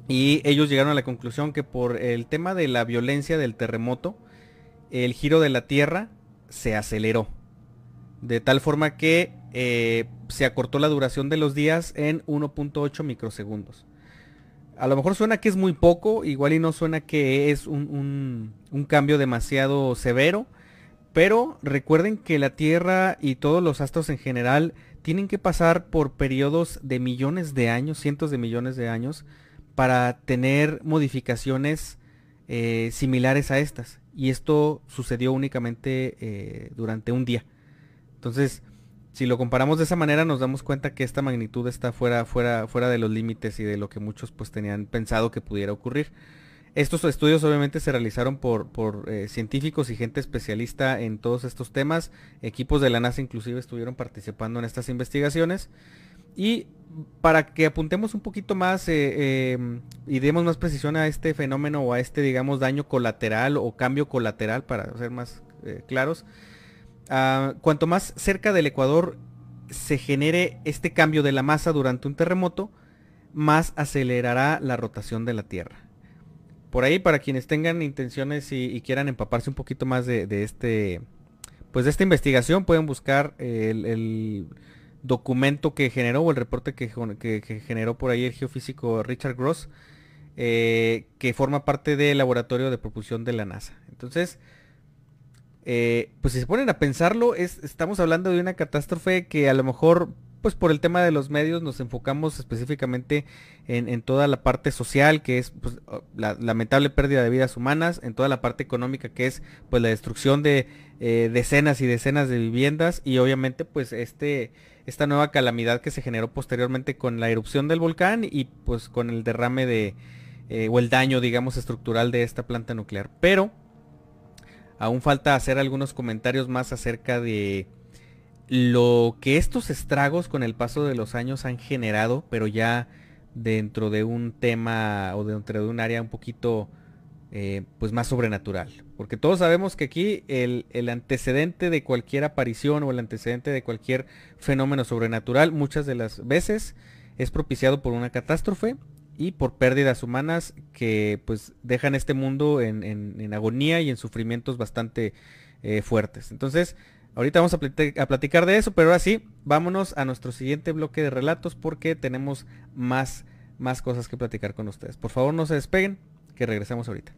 y ellos llegaron a la conclusión que por el tema de la violencia del terremoto, el giro de la Tierra se aceleró. De tal forma que eh, se acortó la duración de los días en 1.8 microsegundos. A lo mejor suena que es muy poco, igual y no suena que es un, cambio demasiado severo, pero recuerden que la Tierra y todos los astros en general tienen que pasar por periodos de millones de años, cientos de millones de años, para tener modificaciones eh, similares a estas. Y esto sucedió únicamente eh, durante un día. Entonces, si lo comparamos de esa manera, nos damos cuenta que esta magnitud está fuera, fuera, fuera de los límites y de lo que muchos pues tenían pensado que pudiera ocurrir. Estos estudios obviamente se realizaron por, por eh, científicos y gente especialista en todos estos temas. Equipos de la NASA inclusive estuvieron participando en estas investigaciones. Y para que apuntemos un poquito más eh, em, y demos más precisión a este fenómeno o a este, digamos, daño colateral o cambio colateral, para ser más eh, claros, Ah, cuanto más cerca del Ecuador se genere este cambio de la masa durante un terremoto, más acelerará la rotación de la Tierra. Por ahí, para quienes tengan intenciones y, quieran empaparse un poquito más de, este, pues de esta investigación, pueden buscar el, documento que generó o el reporte que, generó por ahí el geofísico Richard Gross, eh, que forma parte del laboratorio de propulsión de la NASA. Entonces, eh, pues si se ponen a pensarlo, estamos hablando de una catástrofe que a lo mejor, pues por el tema de los medios nos enfocamos específicamente en, toda la parte social, que es pues, la lamentable pérdida de vidas humanas, en toda la parte económica, que es pues la destrucción de eh, decenas y decenas de viviendas, y obviamente pues este, esta nueva calamidad que se generó posteriormente con la erupción del volcán y pues con el derrame de, eh, o el daño, digamos, estructural de esta planta nuclear. Pero Aún falta hacer algunos comentarios más acerca de lo que estos estragos con el paso de los años han generado, pero ya dentro de un tema o dentro de un área un poquito eh, pues más sobrenatural. Porque todos sabemos que aquí el, el, antecedente de cualquier aparición o el antecedente de cualquier fenómeno sobrenatural muchas de las veces es propiciado por una catástrofe y por pérdidas humanas que pues dejan este mundo en, agonía y en sufrimientos bastante eh, fuertes. Entonces, ahorita vamos a, platicar de eso, pero ahora sí, vámonos a nuestro siguiente bloque de relatos porque tenemos más, más cosas que platicar con ustedes. Por favor, no se despeguen, que regresemos ahorita.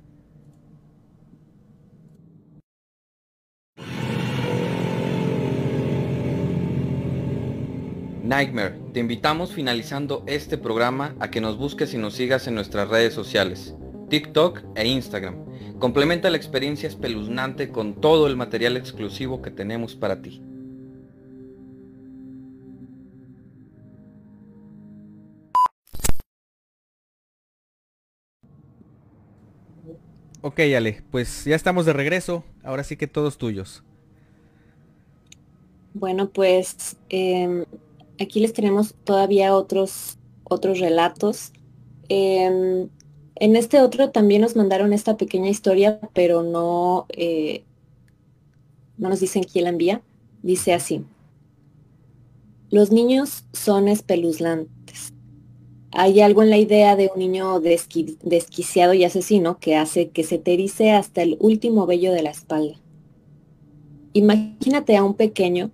Nightmare, te invitamos finalizando este programa a que nos busques y nos sigas en nuestras redes sociales, TikTok e Instagram. Complementa la experiencia espeluznante con todo el material exclusivo que tenemos para ti. Ok, Ale, pues ya estamos de regreso. Ahora sí que todos tuyos. Bueno, pues em, aquí les tenemos todavía otros, otros relatos. Em, en este otro también nos mandaron esta pequeña historia, pero no, eh, no nos dicen quién la envía. Dice así. Los niños son espeluznantes. Hay algo en la idea de un niño desquiciado y asesino que hace que se te erice hasta el último vello de la espalda. Imagínate a un pequeño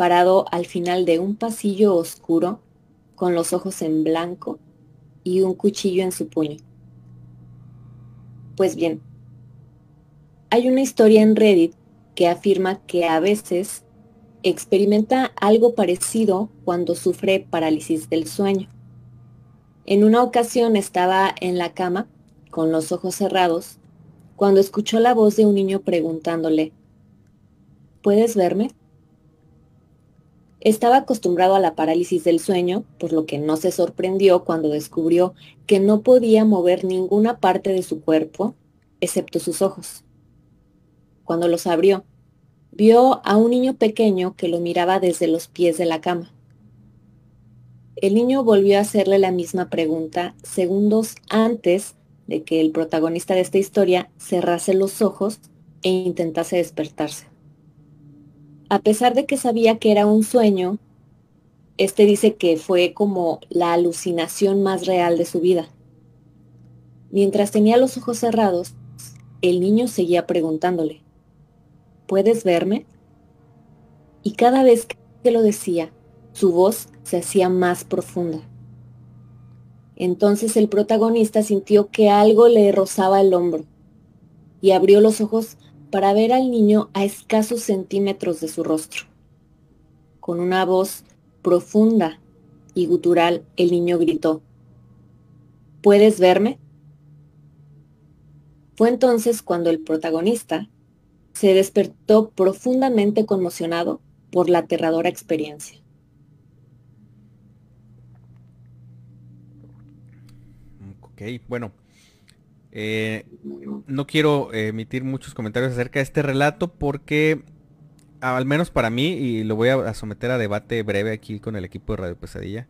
parado al final de un pasillo oscuro, con los ojos en blanco y un cuchillo en su puño. Pues bien, hay una historia en Reddit que afirma que a veces experimenta algo parecido cuando sufre parálisis del sueño. En una ocasión estaba en la cama, con los ojos cerrados, cuando escuchó la voz de un niño preguntándole, ¿puedes verme? Estaba acostumbrado a la parálisis del sueño, por lo que no se sorprendió cuando descubrió que no podía mover ninguna parte de su cuerpo, excepto sus ojos. Cuando los abrió, vio a un niño pequeño que lo miraba desde los pies de la cama. el niño volvió a hacerle la misma pregunta segundos antes de que el protagonista de esta historia cerrase los ojos e intentase despertarse. A pesar de que sabía que era un sueño, este dice que fue como la alucinación más real de su vida. Mientras tenía los ojos cerrados, el niño seguía preguntándole, ¿puedes verme? Y cada vez que lo decía, su voz se hacía más profunda. Entonces el protagonista sintió que algo le rozaba el hombro y abrió los ojos para ver al niño a escasos centímetros de su rostro. Con una voz profunda y gutural, el niño gritó, ¿Puedes verme? Fue entonces cuando el protagonista se despertó profundamente conmocionado por la aterradora experiencia. Ok, bueno, eh, no quiero emitir muchos comentarios acerca de este relato porque, al menos para mí, y lo voy a, someter a debate breve aquí con el equipo de Radio Pesadilla,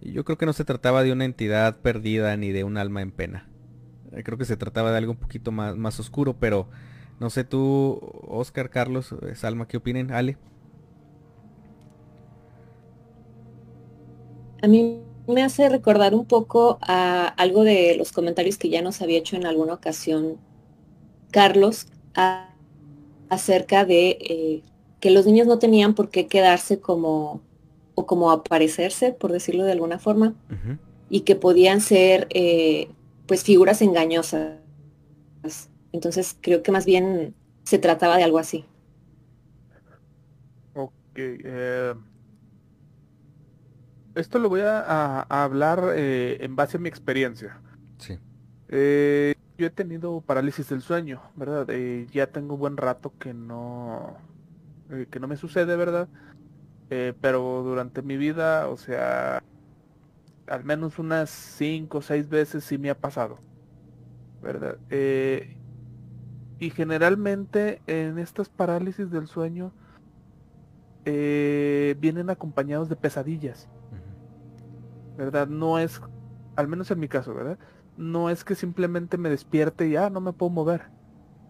yo creo que no se trataba de una entidad perdida ni de un alma en pena. Eh, creo que se trataba de algo un poquito más, más oscuro, pero no sé tú, Oscar, Carlos, eh, Salma, ¿qué opinen? Ale. A mí me hace recordar un poco a algo de los comentarios que ya nos había hecho en alguna ocasión Carlos acerca de eh, que los niños no tenían por qué quedarse como o como aparecerse, por decirlo de alguna forma, y que podían ser eh, pues figuras engañosas. Entonces creo que más bien se trataba de algo así. Ok. Eh, esto lo voy a, hablar eh, en base a mi experiencia. Sí. Eh, yo he tenido parálisis del sueño, ¿verdad? ya tengo buen rato que no, que no me sucede, ¿verdad? pero durante mi vida, o sea, al menos unas cinco o seis veces sí me ha pasado, ¿verdad? y generalmente en estas parálisis del sueño vienen acompañados de pesadillas. ¿Verdad? No es, al menos en mi caso, ¿verdad? No es que simplemente me despierte y ya ah, no me puedo mover,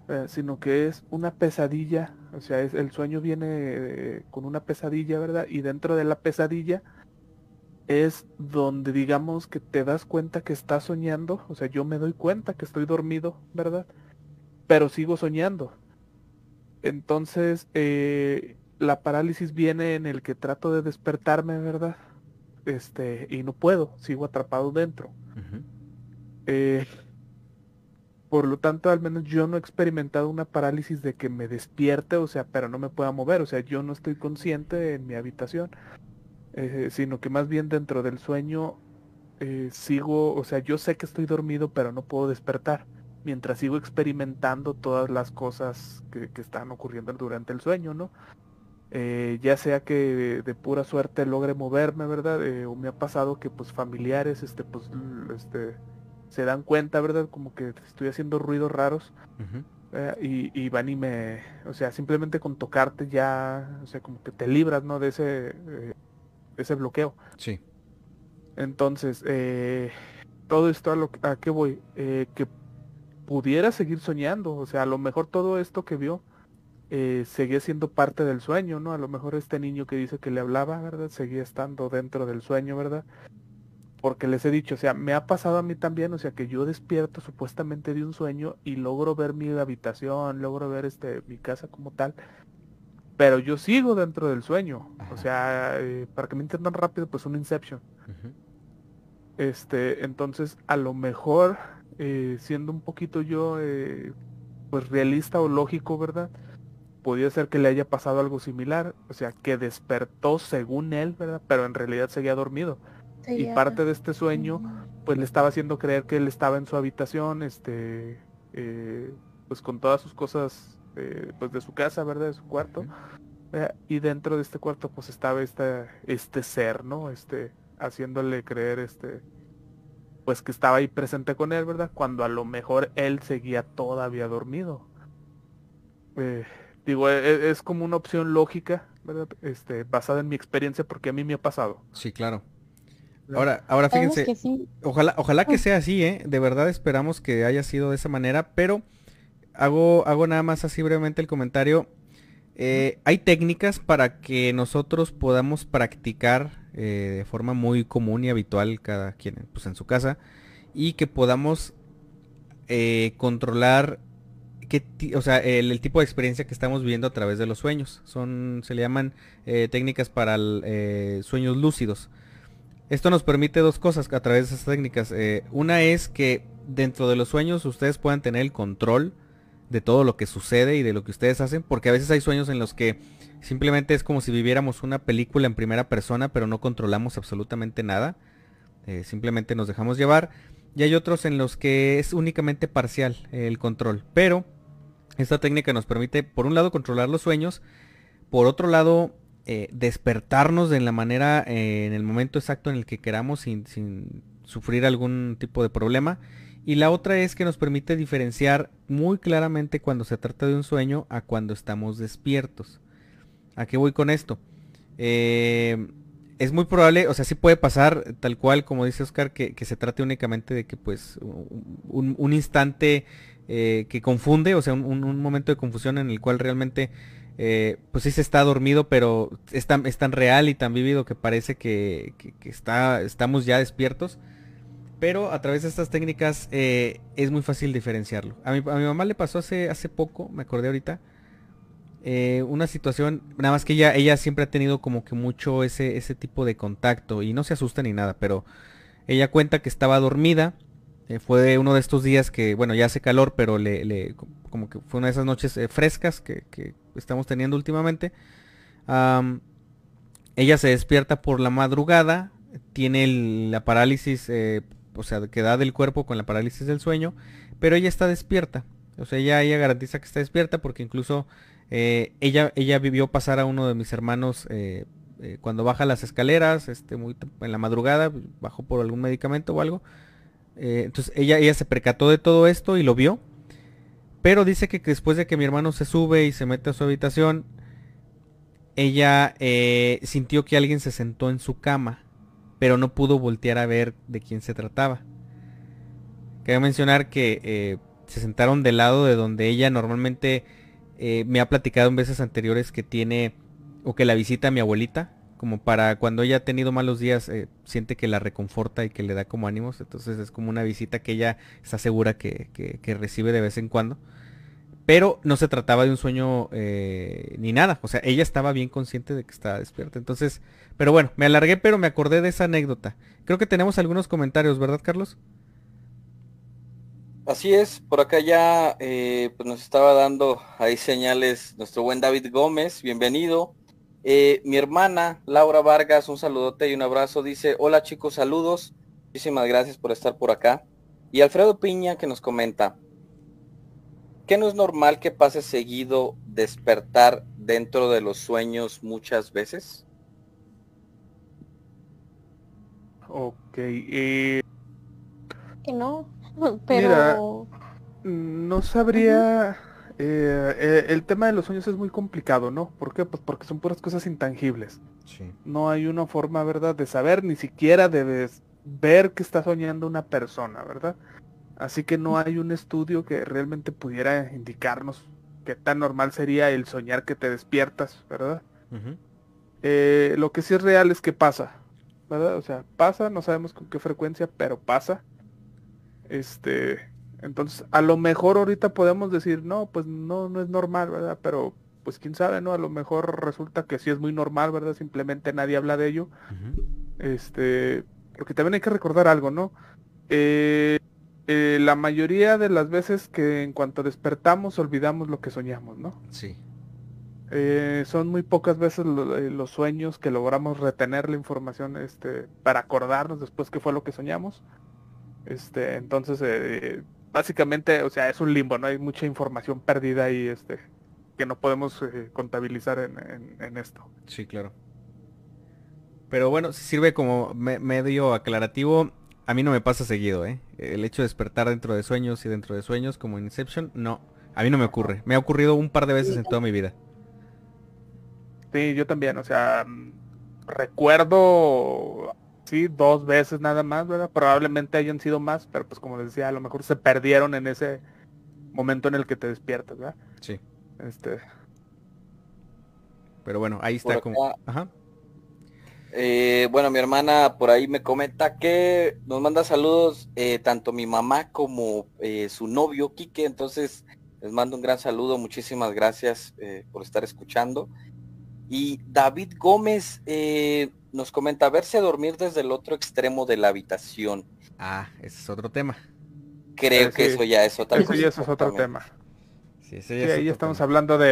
eh, sino que es una pesadilla, o sea, es, el sueño viene eh, con una pesadilla, ¿verdad? Y dentro de la pesadilla es donde digamos que te das cuenta que estás soñando, o sea, yo me doy cuenta que estoy dormido, ¿verdad? Pero sigo soñando. Entonces, eh, la parálisis viene en el que trato de despertarme, ¿verdad? Este, y no puedo, sigo atrapado dentro. Eh, por lo tanto, al menos yo no he experimentado una parálisis de que me despierte, o sea, pero no me pueda mover, o sea, yo no estoy consciente en mi habitación, eh, sino que más bien dentro del sueño eh, sigo, o sea, yo sé que estoy dormido, pero no puedo despertar, mientras sigo experimentando todas las cosas que, que están ocurriendo durante el sueño, ¿no? Eh, ya sea que de, pura suerte logre moverme, ¿verdad? Eh, o me ha pasado que pues familiares, este, pues, este, se dan cuenta, ¿verdad? Como que estoy haciendo ruidos raros. y, van y me, o sea, simplemente con tocarte ya, o sea, como que te libras, ¿no? De ese, eh, ese bloqueo. Sí. Entonces, todo esto a, lo, a qué voy, que pudiera seguir soñando, o sea, a lo mejor todo esto que vio, eh, seguía siendo parte del sueño, ¿no? A lo mejor este niño que dice que le hablaba, ¿verdad? Seguía estando dentro del sueño, ¿verdad? Porque les he dicho, o sea, me ha pasado a mí también, o sea, que yo despierto supuestamente de un sueño y logro ver mi habitación, logro ver este mi casa como tal, pero yo sigo dentro del sueño. O sea, eh, para que me entiendan rápido, pues un Inception. Este, entonces, a lo mejor, eh, siendo un poquito yo, pues realista o lógico, ¿verdad? Podía ser que le haya pasado algo similar, o sea, que despertó según él, ¿verdad? Pero en realidad seguía dormido. Y parte de este sueño, pues le estaba haciendo creer que él estaba en su habitación, este, eh, pues con todas sus cosas, eh, pues de su casa, ¿verdad? De su cuarto. Y dentro de este cuarto, pues estaba este, este ser, ¿no? Este, haciéndole creer, este, pues que estaba ahí presente con él, ¿verdad? Cuando a lo mejor él seguía todavía dormido. Eh, Digo, e, e, es, como una opción lógica, ¿verdad? Este, basada en mi experiencia porque a mí me ha pasado. Sí, claro. Ahora, ahora fíjense, ojalá, ojalá que ah. sea así, ¿eh? De verdad esperamos que haya sido de esa manera, pero hago, hago nada más así brevemente el comentario. Eh, hay técnicas para que nosotros podamos practicar eh, de forma muy común y habitual cada quien pues, en su casa y que podamos eh, controlar o sea, el, tipo de experiencia que estamos viviendo a través de los sueños. Son, se le llaman técnicas para sueños lúcidos. Esto nos permite dos cosas a través de esas técnicas. una es que dentro de los sueños ustedes puedan tener el control de todo lo que sucede y de lo que ustedes hacen, porque a veces hay sueños en los que simplemente es como si viviéramos una película en primera persona, pero no controlamos absolutamente nada, eh, simplemente nos dejamos llevar, y hay otros en los que es únicamente parcial el control, pero esta técnica nos permite, por un lado, controlar los sueños, por otro lado, eh, despertarnos de la manera, eh, en el momento exacto en el que queramos, sin, sin sufrir algún tipo de problema, y la otra es que nos permite diferenciar muy claramente cuando se trata de un sueño a cuando estamos despiertos. ¿A qué voy con esto? Eh, es muy probable, o sea, sí puede pasar tal cual, como dice Oscar, que, se trate únicamente de que pues un, instante eh, que confunde, o sea, un, momento de confusión en el cual realmente eh, pues sí se está dormido, pero es tan, real y tan vivido que parece que, está, estamos ya despiertos. Pero a través de estas técnicas eh, es muy fácil diferenciarlo. A mi, a mi, mamá le pasó hace, hace poco, me acordé ahorita, una situación, nada más que ella, ella siempre ha tenido como que mucho ese, ese tipo de contacto y no se asusta ni nada, pero ella cuenta que estaba dormida. Eh, fue uno de estos días que, bueno, ya hace calor, pero le, le como que fue una de esas noches frescas que, estamos teniendo últimamente. ella se despierta por la madrugada, tiene la parálisis o sea, que da del cuerpo con la parálisis del sueño, pero ella está despierta. O sea, ella, ella garantiza que está despierta porque incluso eh, ella, ella vivió pasar a uno de mis hermanos eh, eh, cuando baja las escaleras, este, muy en la madrugada, bajó por algún medicamento o algo. Entonces ella, ella se percató de todo esto y lo vio. Pero dice que después de que mi hermano se sube y se mete a su habitación, ella sintió que alguien se sentó en su cama pero no pudo voltear a ver de quién se trataba. Quería mencionar que eh, se sentaron del lado de donde ella normalmente eh, me ha platicado en veces anteriores que tiene o que la visita a mi abuelita, como para cuando ella ha tenido malos días, eh, siente que la reconforta y que le da como ánimos, entonces es como una visita que ella está segura que, que recibe de vez en cuando. Pero no se trataba de un sueño eh, ni nada. O sea, ella estaba bien consciente de que estaba despierta. Entonces, pero bueno, me alargué, pero me acordé de esa anécdota. Creo que tenemos algunos comentarios, ¿verdad, Carlos? Así es, por acá ya eh, pues nos estaba dando ahí señales nuestro buen David Gómez, bienvenido. Eh, mi hermana Laura Vargas, un saludote y un abrazo, dice, hola chicos, saludos, muchísimas gracias por estar por acá. Y Alfredo Piña que nos comenta, qué no es normal que pase seguido despertar dentro de los sueños muchas veces? Ok. Eh... Que no, pero... no sabría... Eh, eh, el tema de los sueños es muy complicado, ¿no? ¿Por qué? Pues porque son puras cosas intangibles. Sí. No hay una forma, ¿verdad?, de saber, ni siquiera de ver que está soñando una persona, ¿verdad? Así que no hay un estudio que realmente pudiera indicarnos qué tan normal sería el soñar que te despiertas, ¿verdad? Eh, lo que sí es real es que pasa, ¿verdad? O sea, pasa, no sabemos con qué frecuencia, pero pasa. Este, entonces, a lo mejor ahorita podemos decir, no, pues no, no es normal, ¿verdad? Pero, pues quién sabe, ¿no? A lo mejor resulta que sí es muy normal, ¿verdad? Simplemente nadie habla de ello. Este, porque también hay que recordar algo, ¿no? Eh, eh, la mayoría de las veces que en cuanto despertamos olvidamos lo que soñamos, ¿no? Sí. Eh, son muy pocas veces eh, los sueños que logramos retener la información este, para acordarnos después qué fue lo que soñamos. Este, entonces, básicamente, o sea, es un limbo, ¿no? Hay mucha información perdida ahí este, que no podemos contabilizar en, esto. Sí, claro. Pero bueno, sirve como medio aclarativo a mí no me pasa seguido, ¿eh? El hecho de despertar dentro de sueños y dentro de sueños como Inception, no. A mí no me ocurre. Me ha ocurrido un par de veces en toda mi vida. Sí, yo también. O sea, recuerdo sí, dos veces nada más, ¿verdad? Probablemente hayan sido más, pero pues como les decía, a lo mejor se perdieron en ese momento en el que te despiertas, ¿verdad? Sí. Este, Pero bueno, ahí está como... Ajá. Eh, bueno, mi hermana por ahí me comenta que nos manda saludos eh, tanto mi mamá como eh, su novio Quique, entonces les mando un gran saludo, muchísimas gracias eh, por estar escuchando. Y David Gómez eh, nos comenta verse dormir desde el otro extremo de la habitación. Ah, ese es otro tema. Creo Eh, que sí. eso ya es otra eso cosa. ya eso es otro tema. Sí, ese Sí, ya es ahí otro estamos tema. hablando de,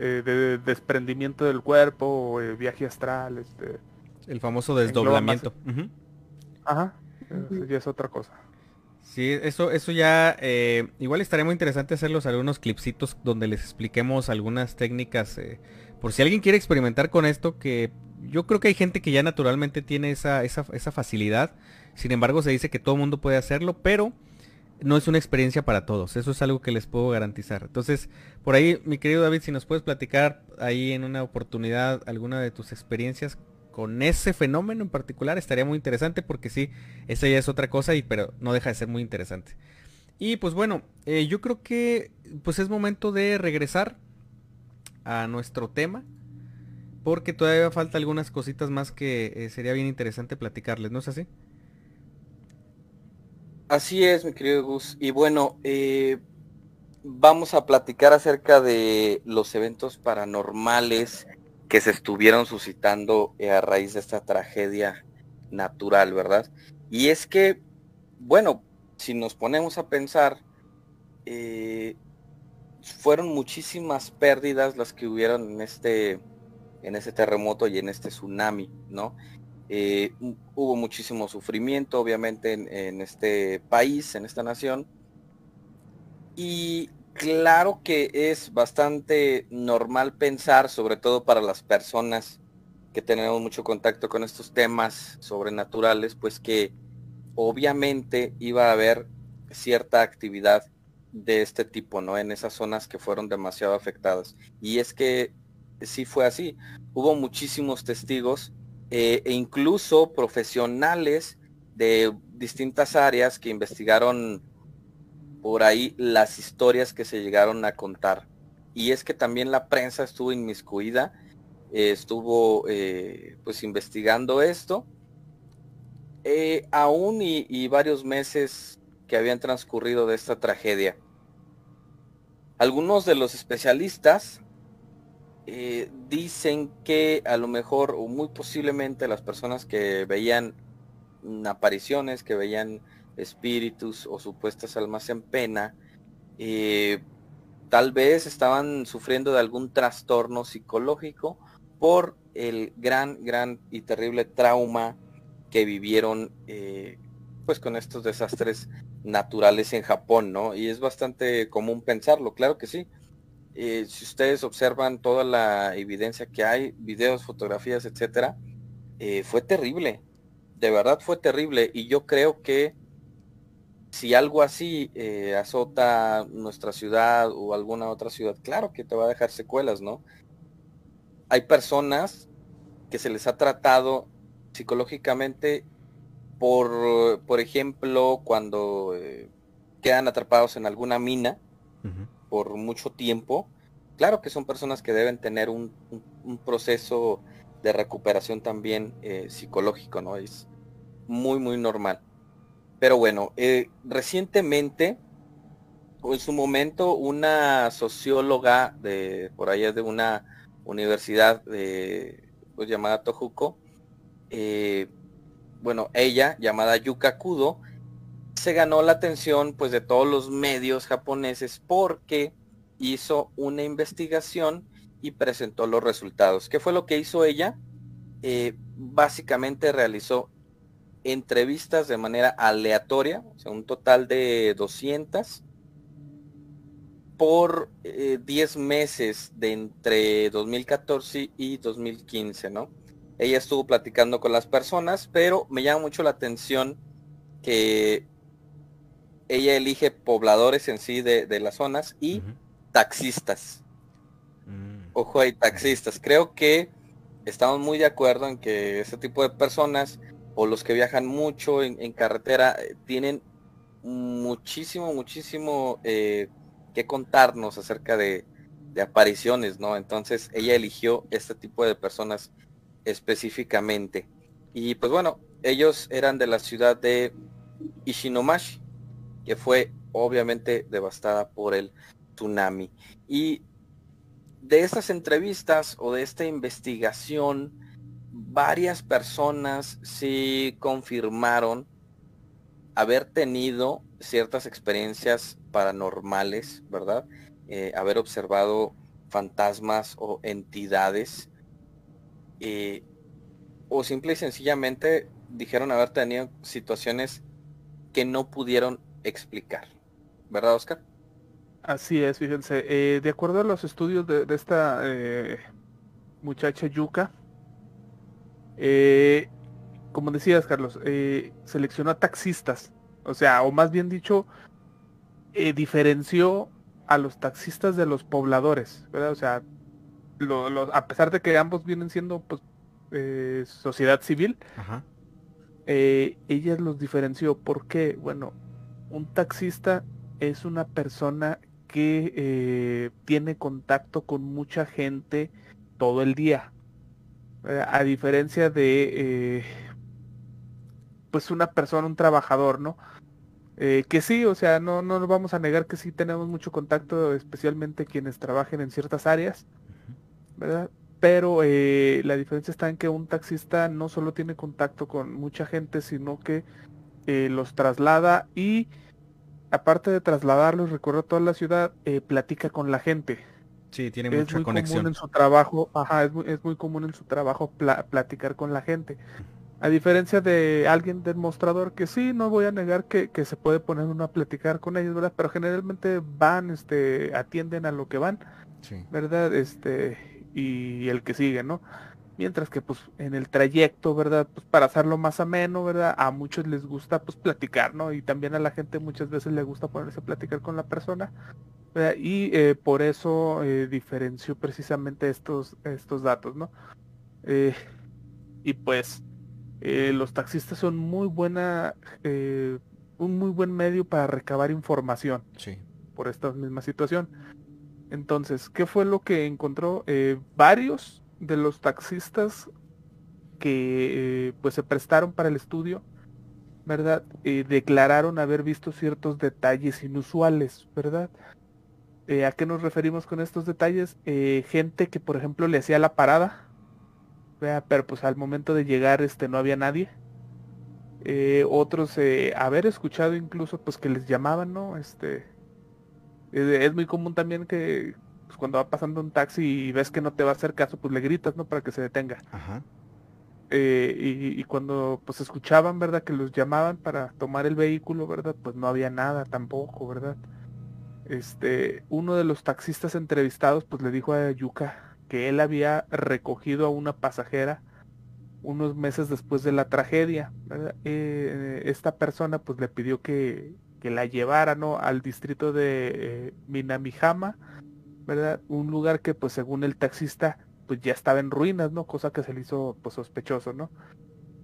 eh, de desprendimiento del cuerpo, eh, viaje astral, este, El famoso desdoblamiento. Ajá, eso ya es otra cosa. Sí, eso, eso ya, eh, igual estaría muy interesante hacerlos algunos clipsitos donde les expliquemos algunas técnicas, eh, por si alguien quiere experimentar con esto, que yo creo que hay gente que ya naturalmente tiene esa, esa, esa facilidad, sin embargo se dice que todo el mundo puede hacerlo, pero no es una experiencia para todos, eso es algo que les puedo garantizar. Entonces, por ahí, mi querido David, si nos puedes platicar ahí en una oportunidad alguna de tus experiencias con ese fenómeno en particular estaría muy interesante porque sí, esa ya es otra cosa, y, pero no deja de ser muy interesante. Y pues bueno, eh, yo creo que pues es momento de regresar a nuestro tema. Porque todavía falta algunas cositas más que eh, sería bien interesante platicarles, ¿no es así? Así es, mi querido Gus. Y bueno, eh, vamos a platicar acerca de los eventos paranormales que se estuvieron suscitando eh, a raíz de esta tragedia natural, ¿verdad? Y es que, bueno, si nos ponemos a pensar, fueron muchísimas pérdidas las que hubieron en este, en este terremoto y en este tsunami, ¿no? Eh, hu- hubo muchísimo sufrimiento, obviamente, en, en este país, en esta nación. Y claro que es bastante normal pensar, sobre todo para las personas que tenemos mucho contacto con estos temas sobrenaturales, pues que obviamente iba a haber cierta actividad de este tipo, ¿no? En esas zonas que fueron demasiado afectadas. Y es que sí fue así. Hubo muchísimos testigos eh, e incluso profesionales de distintas áreas que investigaron por ahí las historias que se llegaron a contar. Y es que también la prensa estuvo inmiscuida, eh, estuvo eh, pues investigando esto. aún y varios meses que habían transcurrido de esta tragedia. Algunos de los especialistas eh, dicen que a lo mejor o muy posiblemente las personas que veían apariciones, que veían espíritus o supuestas almas en pena, eh, tal vez estaban sufriendo de algún trastorno psicológico por el gran, gran y terrible trauma que vivieron eh, pues con estos desastres naturales en Japón, ¿no? Y es bastante común pensarlo, claro que sí. Eh, si ustedes observan toda la evidencia que hay, videos, fotografías, etcétera, eh, fue terrible, de verdad fue terrible. Y yo creo que si algo así eh, azota nuestra ciudad o alguna otra ciudad, claro que te va a dejar secuelas, ¿no? Hay personas que se les ha tratado psicológicamente por, por ejemplo, cuando quedan atrapados en alguna mina. Por mucho tiempo, claro que son personas que deben tener un, un- proceso de recuperación también eh, psicológico, ¿no? Es muy, muy normal. Pero bueno, eh, recientemente, en su momento, una socióloga de por allá de una universidad de, pues, llamada Tohoku, eh, bueno, ella, llamada Yuka Kudo, se ganó la atención pues de todos los medios japoneses porque hizo una investigación y presentó los resultados. ¿Qué fue lo que hizo ella? Eh, básicamente realizó entrevistas de manera aleatoria, o sea, un total de 200 por eh, 10 meses de entre 2014 y 2015, ¿no? Ella estuvo platicando con las personas, pero me llama mucho la atención que ella elige pobladores en sí de, de las zonas y taxistas. Mm. Ojo ahí, taxistas. Creo que estamos muy de acuerdo en que ese tipo de personas o los que viajan mucho en, carretera eh, tienen muchísimo, muchísimo eh, que contarnos acerca de, de apariciones, ¿no? Entonces ella eligió este tipo de personas específicamente. Y pues bueno, ellos eran de la ciudad de Ishinomashi, que fue obviamente devastada por el tsunami. Y de estas entrevistas o de esta investigación, varias personas sí confirmaron haber tenido ciertas experiencias paranormales, ¿verdad? Eh, haber observado fantasmas o entidades. Eh, o simple y sencillamente dijeron haber tenido situaciones que no pudieron explicar. ¿Verdad, Oscar? Así es, fíjense. Eh, de acuerdo a los estudios de, esta eh, muchacha Yuka, eh, como decías, Carlos, seleccionó a taxistas. O sea, o más bien dicho, diferenció a los taxistas de los pobladores, ¿verdad? O sea, a pesar de que ambos vienen siendo pues, sociedad civil, ella los diferenció. ¿Por qué? Bueno, un taxista es una persona que eh, tiene contacto con mucha gente todo el día. Eh, a diferencia de, eh, pues una persona, un trabajador, ¿no? que sí, o sea, no, no nos vamos a negar que sí tenemos mucho contacto, especialmente quienes trabajen en ciertas áreas, ¿verdad? Pero la diferencia está en que un taxista no solo tiene contacto con mucha gente, sino que los traslada y aparte de trasladarlos, recorrer toda la ciudad, eh, platica con la gente. Sí, tiene es mucha muy conexión. Común en su trabajo, ajá, es muy, es muy común en su trabajo platicar con la gente. A diferencia de alguien del mostrador que sí, no voy a negar que, que, se puede poner uno a platicar con ellos, ¿verdad? Pero generalmente van, este, atienden a lo que van, sí. ¿verdad? Este, y el que sigue, ¿no? Mientras que pues en el trayecto, ¿verdad? Pues para hacerlo más ameno, ¿verdad? A muchos les gusta pues platicar, ¿no? Y también a la gente muchas veces le gusta ponerse a platicar con la persona. ¿verdad? Y eh, por eso eh, diferenció precisamente estos, estos datos, ¿no? Eh, y pues los taxistas son muy buena, un muy buen medio para recabar información. Sí. Por esta misma situación. Entonces, ¿qué fue lo que encontró? varios de los taxistas que eh, pues se prestaron para el estudio, ¿verdad? Eh, declararon haber visto ciertos detalles inusuales, ¿verdad? Eh, ¿A qué nos referimos con estos detalles? gente que por ejemplo le hacía la parada, pero pues al momento de llegar este no había nadie. otros haber escuchado incluso pues que les llamaban, ¿no? Este es muy común también que pues cuando va pasando un taxi y ves que no te va a hacer caso, pues le gritas, ¿no? Para que se detenga. Ajá. Eh, y, cuando pues escuchaban, ¿verdad? Que los llamaban para tomar el vehículo, ¿verdad? Pues no había nada tampoco, ¿verdad? Este, uno de los taxistas entrevistados pues le dijo a Yuka que él había recogido a una pasajera unos meses después de la tragedia. Eh, esta persona pues le pidió que, que la llevara ¿no? al distrito de eh, Minamijama ¿verdad? Un lugar que pues según el taxista pues ya estaba en ruinas, ¿no? Cosa que se le hizo pues sospechoso, ¿no?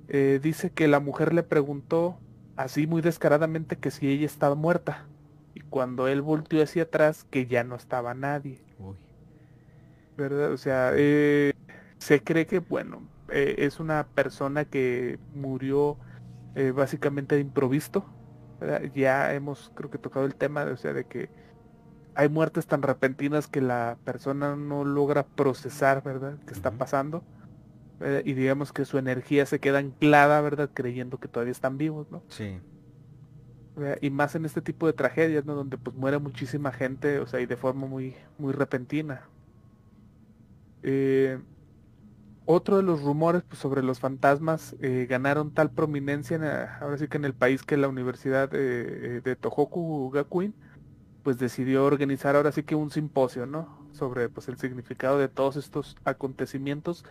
Eh, dice que la mujer le preguntó así muy descaradamente que si ella estaba muerta. Y cuando él volteó hacia atrás que ya no estaba nadie. ¿Verdad? O sea, eh, se cree que, bueno, eh, es una persona que murió básicamente de improviso. Ya hemos, creo que tocado el tema, o sea, de que hay muertes tan repentinas que la persona no logra procesar, ¿verdad? Que está pasando. y digamos que su energía se queda anclada, ¿verdad? Creyendo que todavía están vivos, ¿no? Sí. Y más en este tipo de tragedias, ¿no? Donde pues muere muchísima gente, o sea, y de forma muy, muy repentina. Eh, otro de los rumores pues, sobre los fantasmas eh, ganaron tal prominencia, ahora sí que en el país que la Universidad de Tohoku Gakuin, pues decidió organizar ahora sí que un simposio, ¿no? Sobre pues el significado de todos estos acontecimientos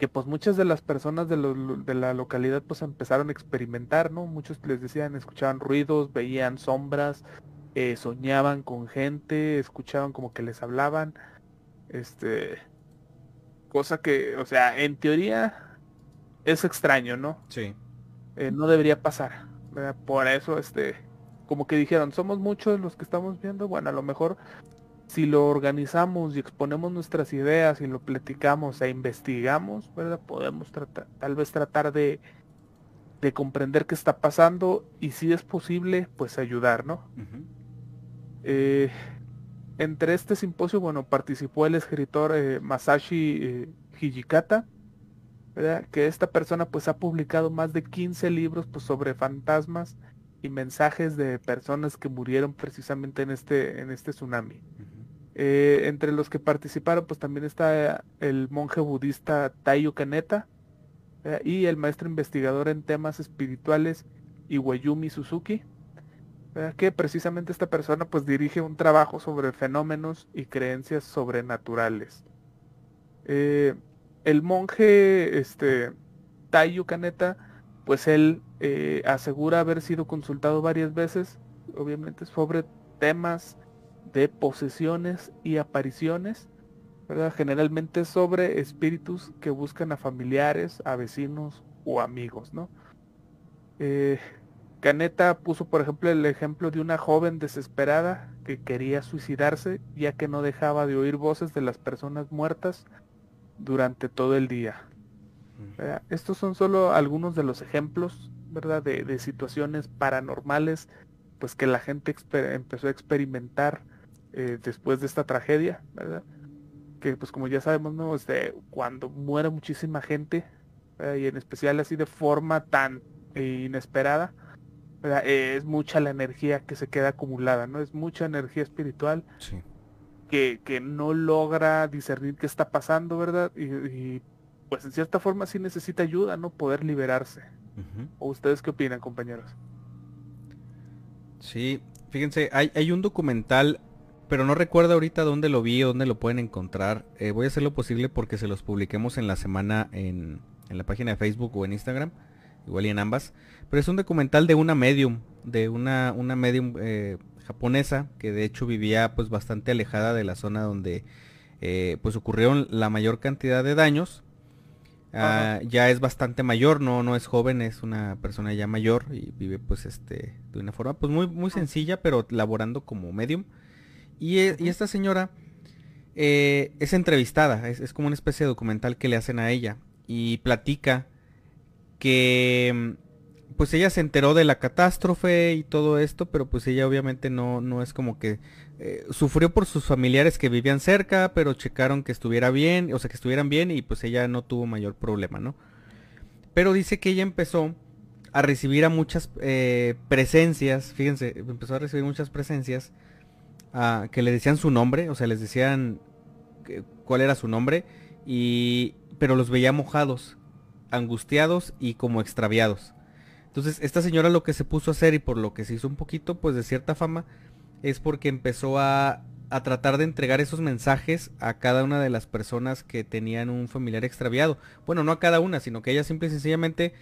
que pues muchas de las personas de, de, la localidad pues empezaron a experimentar, ¿no? Muchos les decían, escuchaban ruidos, veían sombras, eh, soñaban con gente, escuchaban como que les hablaban, este, cosa que, o sea, en teoría es extraño, ¿no? Sí. eh, no debería pasar. Por eso, este, como que dijeron, somos muchos los que estamos viendo, bueno, a lo mejor si lo organizamos y exponemos nuestras ideas y lo platicamos e investigamos, ¿verdad? Podemos tratar, tal vez tratar de, de comprender qué está pasando y si es posible, pues ayudar, ¿no? Eh, entre este simposio, bueno, participó el escritor eh, Masashi eh, Hijikata, ¿verdad? que esta persona pues ha publicado más de 15 libros pues, sobre fantasmas y mensajes de personas que murieron precisamente en este, en este tsunami. Eh, entre los que participaron, pues también está el monje budista Taiyo Kaneta y el maestro investigador en temas espirituales Iwayumi Suzuki, que precisamente esta persona pues dirige un trabajo sobre fenómenos y creencias sobrenaturales. Eh, el monje este, Taiyo Kaneta, pues él eh, asegura haber sido consultado varias veces, obviamente sobre temas de posesiones y apariciones, ¿verdad? Generalmente sobre espíritus que buscan a familiares, a vecinos o amigos, ¿no? Eh, Caneta puso, por ejemplo, el ejemplo de una joven desesperada que quería suicidarse ya que no dejaba de oír voces de las personas muertas durante todo el día. Estos son solo algunos de los ejemplos, ¿verdad? De, situaciones paranormales, pues que la gente empezó a experimentar eh, después de esta tragedia, ¿verdad? Que pues como ya sabemos, ¿no? Este, cuando muere muchísima gente, y en especial así de forma tan eh, inesperada, es mucha la energía que se queda acumulada, ¿no? Es mucha energía espiritual que, que, no logra discernir qué está pasando, ¿verdad? Y, pues en cierta forma sí necesita ayuda, ¿no? Poder liberarse. ¿O ustedes qué opinan, compañeros? Sí, fíjense, hay, hay un documental pero no recuerdo ahorita dónde lo vi o dónde lo pueden encontrar. Eh, voy a hacer lo posible porque se los publiquemos en la semana en, la página de Facebook o en Instagram, igual y en ambas. Pero es un documental de una medium, de una, una medium eh, japonesa que de hecho vivía pues bastante alejada de la zona donde eh, pues ocurrieron la mayor cantidad de daños. Ah, ya es bastante mayor, no, no es joven, es una persona ya mayor y vive pues este de una forma pues muy, muy sencilla, pero laborando como medium. E, y, esta señora eh, es entrevistada, es, como una especie de documental que le hacen a ella. Y platica que mm, pues ella se enteró de la catástrofe y todo esto, pero pues ella obviamente no, no es como que eh, sufrió por sus familiares que vivían cerca, pero checaron que estuviera bien, o sea que estuvieran bien y pues ella no tuvo mayor problema, ¿no? Pero dice que ella empezó a recibir a muchas eh, presencias, fíjense, empezó a recibir muchas presencias que le decían su nombre, o sea, les decían cuál era su nombre, y, pero los veía mojados, angustiados y como extraviados. Entonces, esta señora lo que se puso a hacer y por lo que se hizo un poquito, pues de cierta fama, es porque empezó a, a tratar de entregar esos mensajes a cada una de las personas que tenían un familiar extraviado. Bueno, no a cada una, sino que ella simple y sencillamente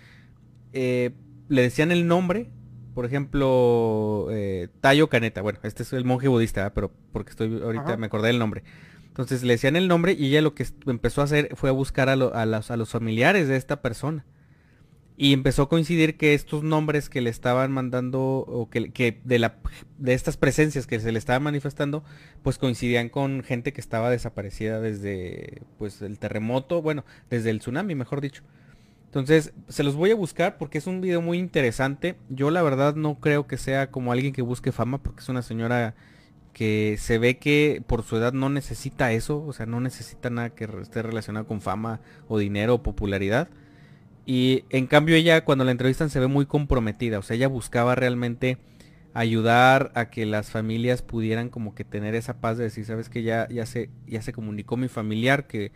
eh, le decían el nombre por ejemplo, eh, Tayo Caneta, bueno, este es el monje budista, pero porque estoy ahorita me acordé del nombre. Entonces le decían el nombre y ella lo que empezó a hacer fue a buscar a, los, familiares de esta persona. Y empezó a coincidir que estos nombres que le estaban mandando, o que, de, la, de estas presencias que se le estaban manifestando, pues coincidían con gente que estaba desaparecida desde pues el terremoto, bueno, desde el tsunami, mejor dicho. Entonces, se los voy a buscar porque es un video muy interesante. Yo la verdad no creo que sea como alguien que busque fama porque es una señora que se ve que por su edad no necesita eso, o sea, no necesita nada que esté relacionado con fama o dinero o popularidad. Y en cambio ella cuando la entrevistan se ve muy comprometida, o sea, ella buscaba realmente ayudar a que las familias pudieran como que tener esa paz de decir, sabes que ya, ya, se, ya se comunicó mi familiar que,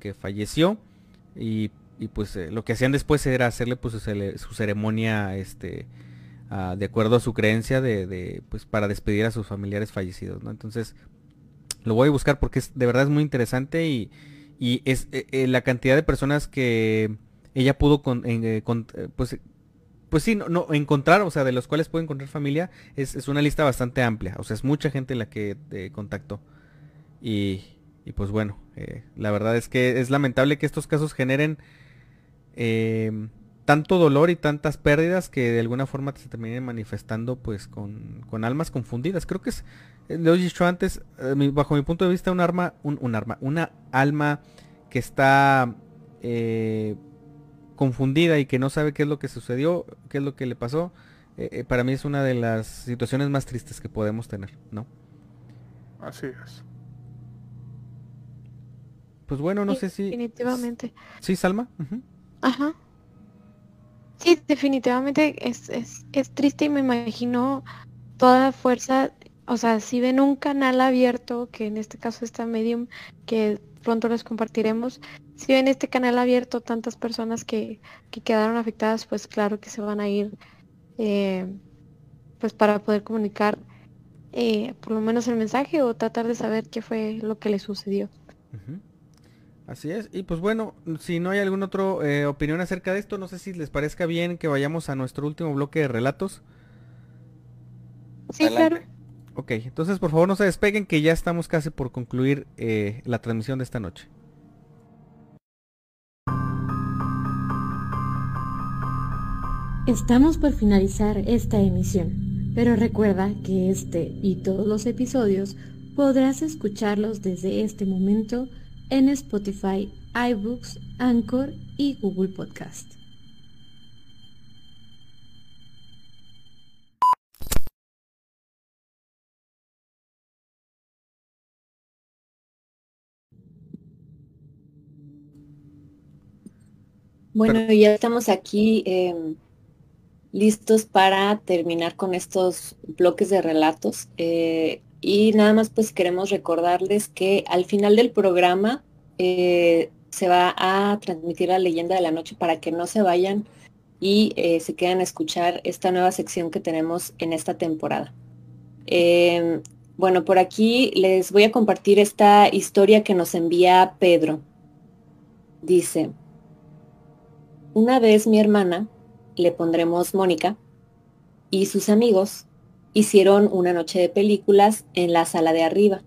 que falleció y y pues eh, lo que hacían después era hacerle pues su, ceremonia este ah, de acuerdo a su creencia de, pues para despedir a sus familiares fallecidos no entonces lo voy a buscar porque es de verdad es muy interesante y, y es eh, eh, la cantidad de personas que ella pudo con, pues pues sí, no, encontrar, o sea, de los cuales puede encontrar familia, es, es, una lista bastante amplia. O sea, es mucha gente la que contactó. Y, y, pues bueno, la verdad es que es lamentable que estos casos generen Em, tanto dolor y tantas pérdidas que de alguna forma se terminen manifestando pues con, con almas confundidas. Creo que es, eh, lo he dicho antes, eh, bajo mi punto de vista, un arma, un, arma, una alma que está eh, confundida y que no sabe qué es lo que sucedió, qué es lo que le pasó, para mí es una de las situaciones más tristes que podemos tener, ¿no? Así es. Pues bueno, no sé si... Definitivamente. Sí, Salma. Ajá. Sí, definitivamente es, es, es triste y me imagino toda la fuerza, o sea, si ven un canal abierto, que en este caso está Medium, que pronto les compartiremos, si ven este canal abierto, tantas personas que, que quedaron afectadas, pues claro que se van a ir, eh, pues para poder comunicar eh, por lo menos el mensaje o tratar de saber qué fue lo que le sucedió. Así es. Y pues bueno, si no hay alguna otra eh, opinión acerca de esto, no sé si les parezca bien que vayamos a nuestro último bloque de relatos. Sí, claro. Ok, entonces por favor no se despeguen que ya estamos casi por concluir eh, la transmisión de esta noche. Estamos por finalizar esta emisión, pero recuerda que este y todos los episodios podrás escucharlos desde este momento en Spotify, iBooks, Anchor y Google Podcast. Bueno, ya estamos aquí em, listos para terminar con estos bloques de relatos. Eh, y nada más pues queremos recordarles que al final del programa eh, se va a transmitir la leyenda de la noche para que no se vayan y eh, se queden a escuchar esta nueva sección que tenemos en esta temporada. Em, bueno, por aquí les voy a compartir esta historia que nos envía Pedro. Dice, una vez mi hermana, le pondremos Mónica, y sus amigos hicieron una noche de películas en la sala de arriba,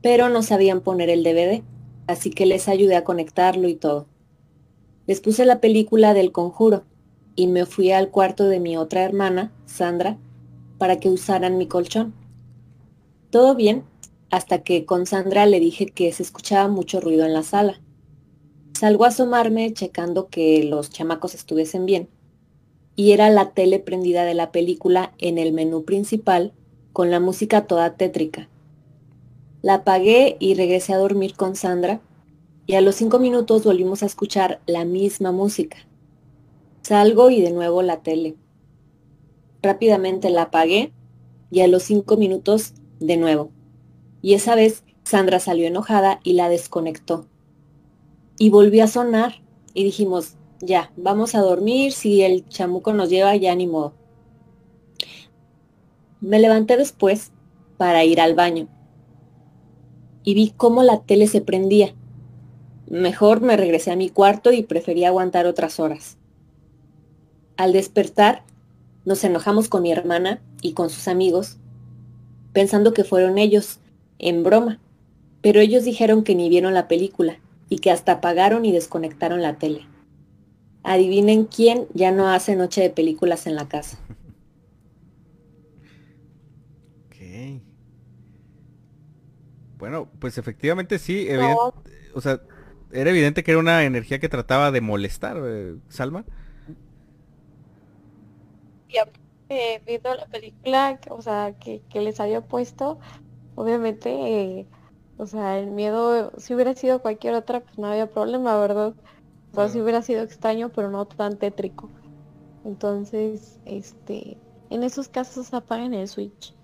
pero no sabían poner el DVD, así que les ayudé a conectarlo y todo. Les puse la película del conjuro y me fui al cuarto de mi otra hermana, Sandra, para que usaran mi colchón. Todo bien, hasta que con Sandra le dije que se escuchaba mucho ruido en la sala. Salgo a asomarme checando que los chamacos estuviesen bien y era la tele prendida de la película en el menú principal con la música toda tétrica. La apagué y regresé a dormir con Sandra y a los cinco minutos volvimos a escuchar la misma música. Salgo y de nuevo la tele. Rápidamente la apagué y a los cinco minutos de nuevo. Y esa vez Sandra salió enojada y la desconectó. Y volvió a sonar y dijimos, ya, vamos a dormir, si el chamuco nos lleva, ya ni modo. Me levanté después para ir al baño y vi cómo la tele se prendía. Mejor me regresé a mi cuarto y preferí aguantar otras horas. Al despertar, nos enojamos con mi hermana y con sus amigos, pensando que fueron ellos, en broma, pero ellos dijeron que ni vieron la película y que hasta apagaron y desconectaron la tele. Adivinen quién ya no hace noche de películas en la casa. Ok. Bueno, pues efectivamente sí. O sea, era evidente que era una energía que trataba de molestar, eh, Salma. Ya, eh, viendo la película, o sea, que, les había puesto, obviamente, eh, o sea, el miedo, si hubiera sido cualquier otra, pues no había problema, ¿verdad? O si hubiera sido extraño, pero no tan tétrico. Entonces, este, en esos casos apaguen el switch.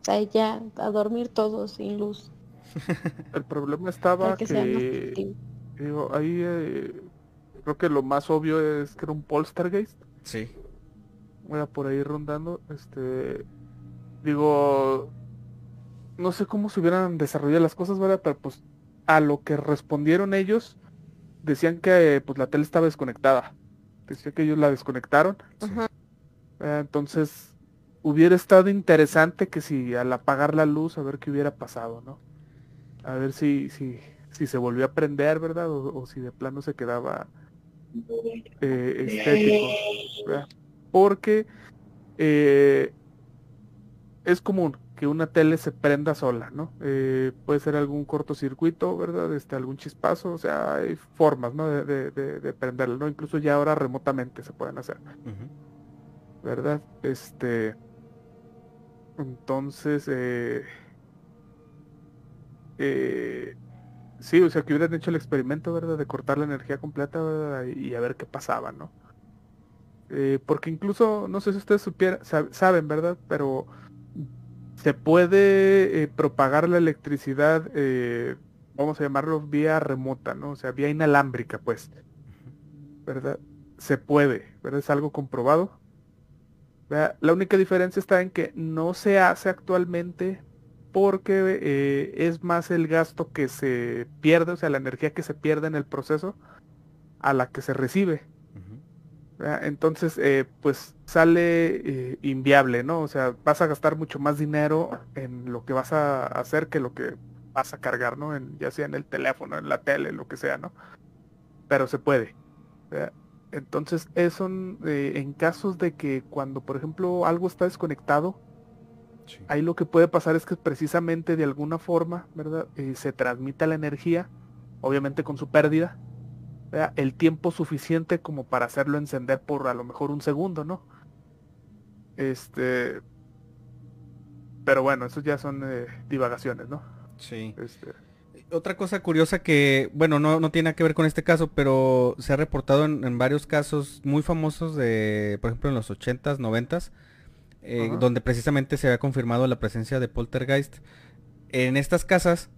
O sea, ya a dormir todos sin luz. El problema estaba que, digo, ahí eh, creo que lo más obvio es que era un poltergeist. Sí. Voy a por ahí rondando. Este, digo, no sé cómo se hubieran desarrollado las cosas, ¿verdad? Pero pues a lo que respondieron ellos, decían que pues la tele estaba desconectada. Decía que ellos la desconectaron. Eh, entonces, hubiera estado interesante que si al apagar la luz, a ver qué hubiera pasado, ¿no? A ver si, si, si se volvió a prender, ¿verdad? O, si de plano se quedaba eh, estéticos, porque eh, es común que una tele se prenda sola, ¿no? Eh, puede ser algún cortocircuito, ¿verdad? Este, algún chispazo, o sea, hay formas, ¿no? De, de, prenderlo, ¿no? Incluso ya ahora remotamente se pueden hacer, ¿verdad? Este, entonces, eh, eh, sí, o sea, que hubieran hecho el experimento, ¿verdad? De cortar la energía completa, ¿verdad? Y, a ver qué pasaba, ¿no? porque incluso, no sé si ustedes supieran, saben, ¿verdad? Pero se puede eh, propagar la electricidad, eh, vamos a llamarlo vía remota, ¿no? O sea, vía inalámbrica, pues. ¿Verdad? Se puede, ¿verdad? Es algo comprobado. La única diferencia está en que no se hace actualmente porque eh, es más el gasto que se pierde, o sea, la energía que se pierde en el proceso a la que se recibe. Entonces, eh, pues sale eh, inviable, ¿no? O sea, vas a gastar mucho más dinero en lo que vas a hacer que lo que vas a cargar, ¿no? En, ya sea en el teléfono, en la tele, lo que sea, ¿no? Pero se puede. Entonces, eso eh, en casos de que cuando, por ejemplo, algo está desconectado, ahí lo que puede pasar es que precisamente de alguna forma, ¿verdad? se transmita la energía, obviamente con su pérdida, el tiempo suficiente como para hacerlo encender por a lo mejor un segundo, ¿no? Este, pero bueno, eso ya son eh, divagaciones, ¿no? Sí. Este... Otra cosa curiosa que, bueno, no, no tiene que ver con este caso, pero se ha reportado en, varios casos muy famosos de, por ejemplo, en los 80s, 90s, eh, donde precisamente se había confirmado la presencia de poltergeist. En estas casas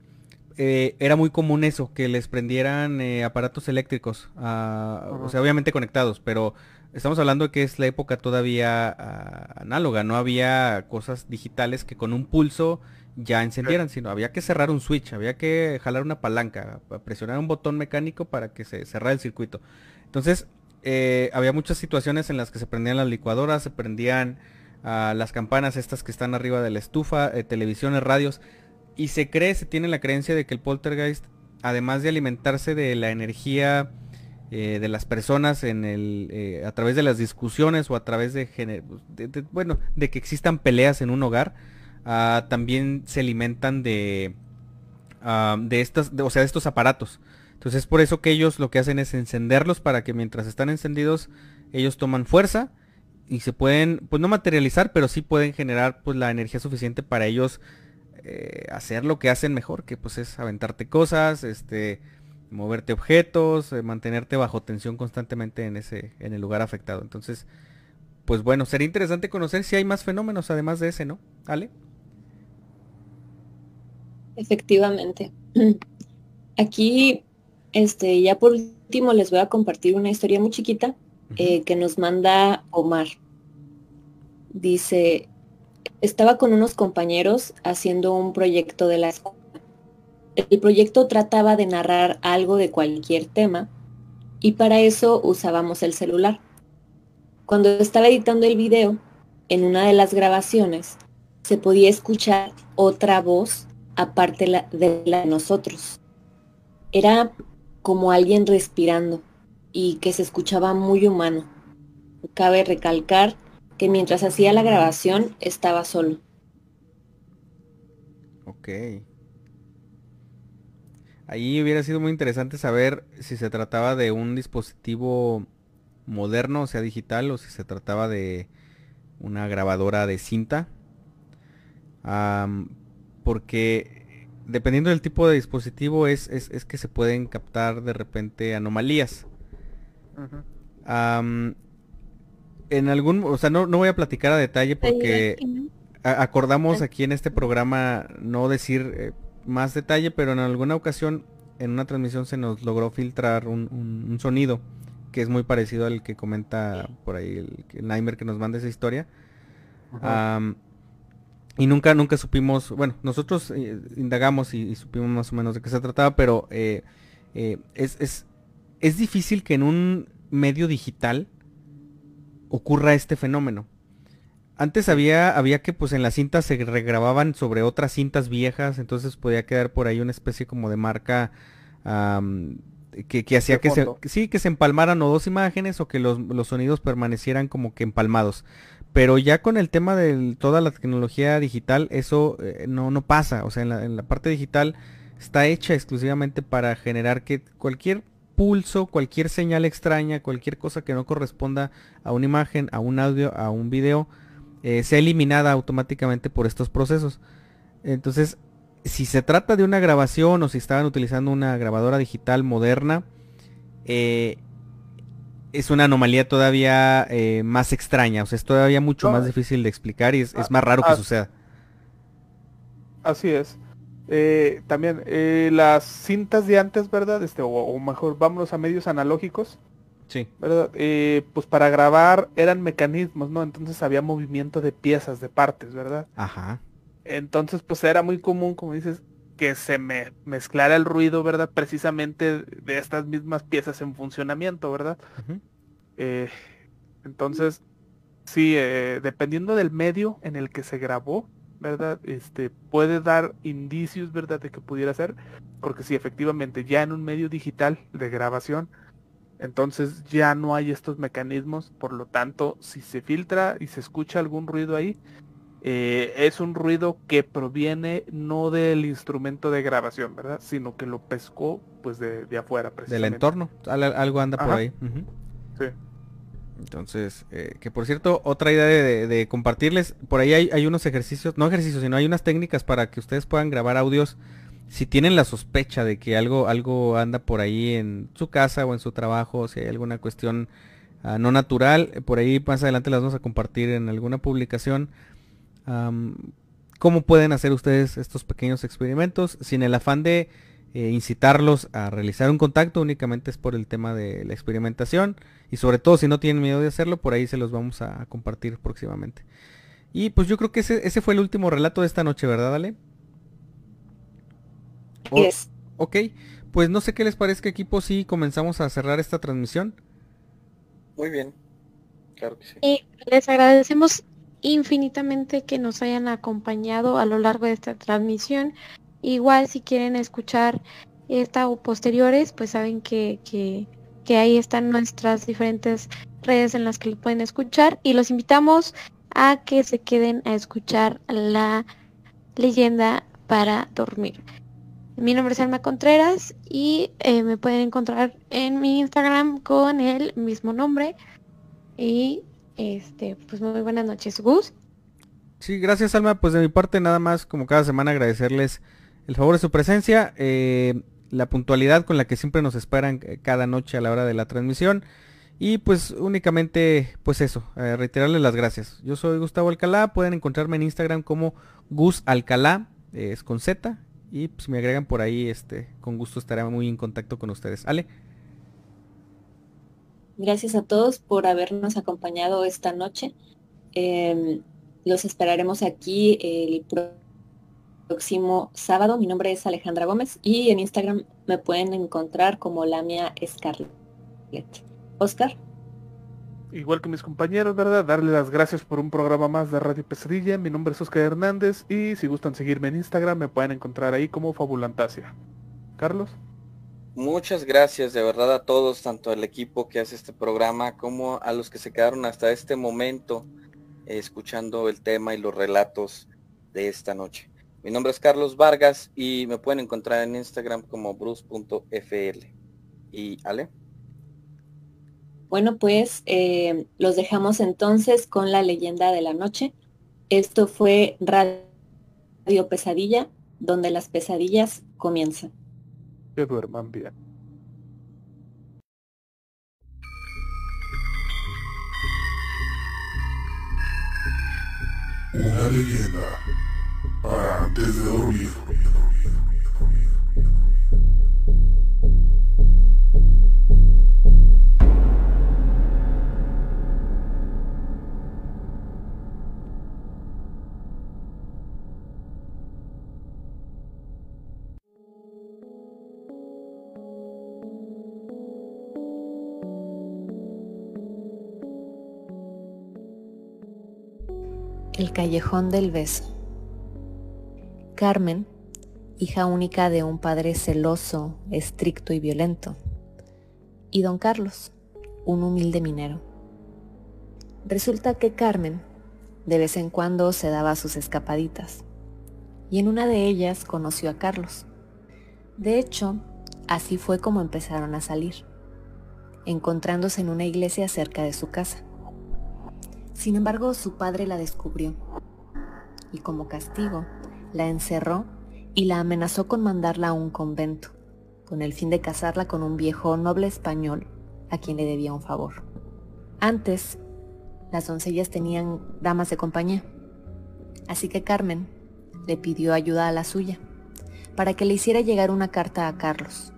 eh, era muy común eso, que les prendieran eh, aparatos eléctricos, ah, o sea, obviamente conectados, pero estamos hablando de que es la época todavía ah, análoga, no había cosas digitales que con un pulso ya encendieran, sino había que cerrar un switch, había que jalar una palanca, presionar un botón mecánico para que se cerrara el circuito. Entonces, eh, había muchas situaciones en las que se prendían las licuadoras, se prendían ah, las campanas estas que están arriba de la estufa, televisiones, radios, y se cree, se tiene la creencia de que el poltergeist, además de alimentarse de la energía eh, de las personas en el, eh, a través de las discusiones o a través de, bueno, de que existan peleas en un hogar, ah, también se alimentan de, ah, de estas, o sea, de estos aparatos. Entonces es por eso que ellos lo que hacen es encenderlos para que mientras están encendidos ellos toman fuerza y se pueden, pues no materializar, pero sí pueden generar pues la energía suficiente para ellos eh, hacer lo que hacen mejor, que pues es aventarte cosas, este, moverte objetos, eh, mantenerte bajo tensión constantemente en ese, en el lugar afectado. Entonces, pues bueno, sería interesante conocer si hay más fenómenos además de ese, ¿no? ¿Ale? Efectivamente. Aquí, este, ya por último les voy a compartir una historia muy chiquita eh, que nos manda Omar. Dice, estaba con unos compañeros haciendo un proyecto de la escuela. El proyecto trataba de narrar algo de cualquier tema y para eso usábamos el celular. Cuando estaba editando el video, en una de las grabaciones se podía escuchar otra voz aparte de la de nosotros. Era como alguien respirando y que se escuchaba muy humano. Cabe recalcar que mientras hacía la grabación estaba solo. Ok. Ahí hubiera sido muy interesante saber si se trataba de un dispositivo moderno, o sea, digital, o si se trataba de una grabadora de cinta. porque dependiendo del tipo de dispositivo es, es, que se pueden captar de repente anomalías en algún, o sea, no, no voy a platicar a detalle porque acordamos aquí en este programa no decir eh, más detalle, pero en alguna ocasión en una transmisión se nos logró filtrar un, sonido que es muy parecido al que comenta por ahí el, el que nos manda esa historia. y nunca, nunca supimos, bueno, nosotros eh, indagamos y, supimos más o menos de qué se trataba, pero eh, es, es, es difícil que en un medio digital ocurra este fenómeno. Antes había, había que pues en las cintas se regrababan sobre otras cintas viejas, entonces podía quedar por ahí una especie como de marca que, hacía que se, sí, que se empalmaran o dos imágenes o que los, sonidos permanecieran como que empalmados. Pero ya con el tema de toda la tecnología digital, eso eh, no, no pasa. O sea, en la, en la parte digital está hecha exclusivamente para generar que cualquier pulso, cualquier señal extraña, cualquier cosa que no corresponda a una imagen, a un audio, a un video, eh, sea eliminada automáticamente por estos procesos. Entonces, si se trata de una grabación o si estaban utilizando una grabadora digital moderna, eh, es una anomalía todavía eh, más extraña, o sea, es todavía mucho más difícil de explicar y es, más raro que suceda. Así es. Eh, también las cintas de antes, ¿verdad? Este, o, mejor, vámonos a medios analógicos. Sí. ¿Verdad? pues para grabar eran mecanismos, ¿no? Entonces había movimiento de piezas, de partes, ¿verdad? Ajá. Entonces, pues era muy común, como dices, que se me mezclara el ruido, ¿verdad? Precisamente de estas mismas piezas en funcionamiento, ¿verdad? Eh, entonces, sí, eh, dependiendo del medio en el que se grabó, ¿verdad? Este puede dar indicios, ¿verdad? De que pudiera ser, porque si efectivamente ya en un medio digital de grabación, entonces ya no hay estos mecanismos, por lo tanto, si se filtra y se escucha algún ruido ahí, eh, es un ruido que proviene no del instrumento de grabación, ¿verdad? Sino que lo pescó pues de, afuera. Del entorno, algo anda por ahí. Sí. Entonces, eh, que por cierto, otra idea de, compartirles, por ahí hay, unos ejercicios, no ejercicios, sino hay unas técnicas para que ustedes puedan grabar audios si tienen la sospecha de que algo, algo anda por ahí en su casa o en su trabajo, si hay alguna cuestión ah, no natural, por ahí más adelante las vamos a compartir en alguna publicación. Cómo pueden hacer ustedes estos pequeños experimentos sin el afán de eh, incitarlos a realizar un contacto, únicamente es por el tema de la experimentación y sobre todo si no tienen miedo de hacerlo, por ahí se los vamos a, compartir próximamente. Y pues yo creo que ese, fue el último relato de esta noche, ¿verdad, Ale? Ok, pues no sé qué les parece equipo si comenzamos a cerrar esta transmisión. Muy bien, claro que sí. Y les agradecemos infinitamente que nos hayan acompañado a lo largo de esta transmisión. Igual si quieren escuchar esta o posteriores, pues saben que, que, ahí están nuestras diferentes redes en las que lo pueden escuchar y los invitamos a que se queden a escuchar la leyenda para dormir. Mi nombre es Alma Contreras y eh, me pueden encontrar en mi Instagram con el mismo nombre. Y este, pues muy buenas noches, Gus. Sí, gracias Alma. Pues de mi parte nada más, como cada semana, agradecerles el favor de su presencia, eh, la puntualidad con la que siempre nos esperan eh, cada noche a la hora de la transmisión. Y pues únicamente, pues eso, eh, reiterarles las gracias. Yo soy Gustavo Alcalá, pueden encontrarme en Instagram como Gus Alcalá, es con Z. Y pues me agregan por ahí, este, con gusto estaré muy en contacto con ustedes. Ale. Gracias a todos por habernos acompañado esta noche. Em, los esperaremos aquí el próximo sábado. Mi nombre es Alejandra Gómez y en Instagram me pueden encontrar como Lamia Scarlett. Oscar. Igual que mis compañeros, ¿verdad? Darle las gracias por un programa más de Radio Pesadilla. Mi nombre es Oscar Hernández y si gustan seguirme en Instagram me pueden encontrar ahí como Fabulantasia. Carlos. Muchas gracias de verdad a todos, tanto al equipo que hace este programa como a los que se quedaron hasta este momento eh, escuchando el tema y los relatos de esta noche. Mi nombre es Carlos Vargas y me pueden encontrar en Instagram como bruce.fl. ¿Y Ale? Bueno, pues eh, los dejamos entonces con la leyenda de la noche. Esto fue Radio Pesadilla, donde las pesadillas comienzan que duerman bien. Una leyenda antes de dormir. El callejón del beso. Carmen, hija única de un padre celoso, estricto y violento, y don Carlos, un humilde minero. Resulta que Carmen de vez en cuando se daba sus escapaditas y en una de ellas conoció a Carlos. De hecho, así fue como empezaron a salir, encontrándose en una iglesia cerca de su casa. Sin embargo, su padre la descubrió y como castigo la encerró y la amenazó con mandarla a un convento, con el fin de casarla con un viejo noble español a quien le debía un favor. Antes, las doncellas tenían damas de compañía, así que Carmen le pidió ayuda a la suya para que le hiciera llegar una carta a Carlos,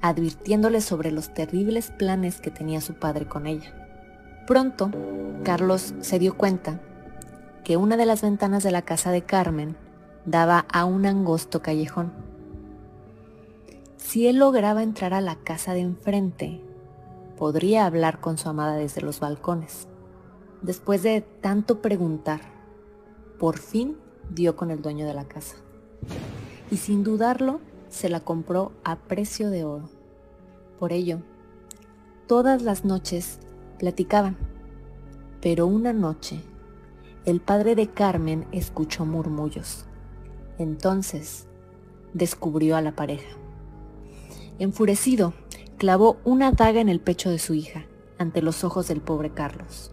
advirtiéndole sobre los terribles planes que tenía su padre con ella. Pronto, Carlos se dio cuenta que una de las ventanas de la casa de Carmen daba a un angosto callejón. Si él lograba entrar a la casa de enfrente, podría hablar con su amada desde los balcones. Después de tanto preguntar, por fin dio con el dueño de la casa. Y sin dudarlo, se la compró a precio de oro. Por ello, todas las noches platicaban. Pero una noche, el padre de Carmen escuchó murmullos. Entonces, descubrió a la pareja. Enfurecido, clavó una daga en el pecho de su hija, ante los ojos del pobre Carlos.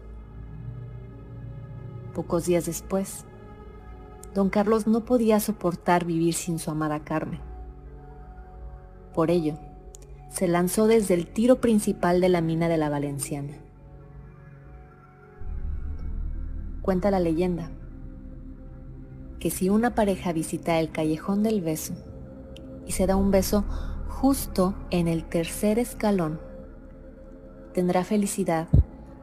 Pocos días después, don Carlos no podía soportar vivir sin su amada Carmen. Por ello, se lanzó desde el tiro principal de la mina de la Valenciana. Cuenta la leyenda que si una pareja visita el callejón del beso y se da un beso justo en el tercer escalón, tendrá felicidad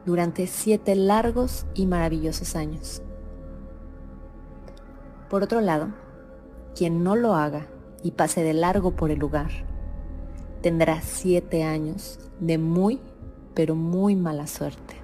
durante siete largos y maravillosos años. Por otro lado, quien no lo haga y pase de largo por el lugar, tendrá siete años de muy, pero muy mala suerte.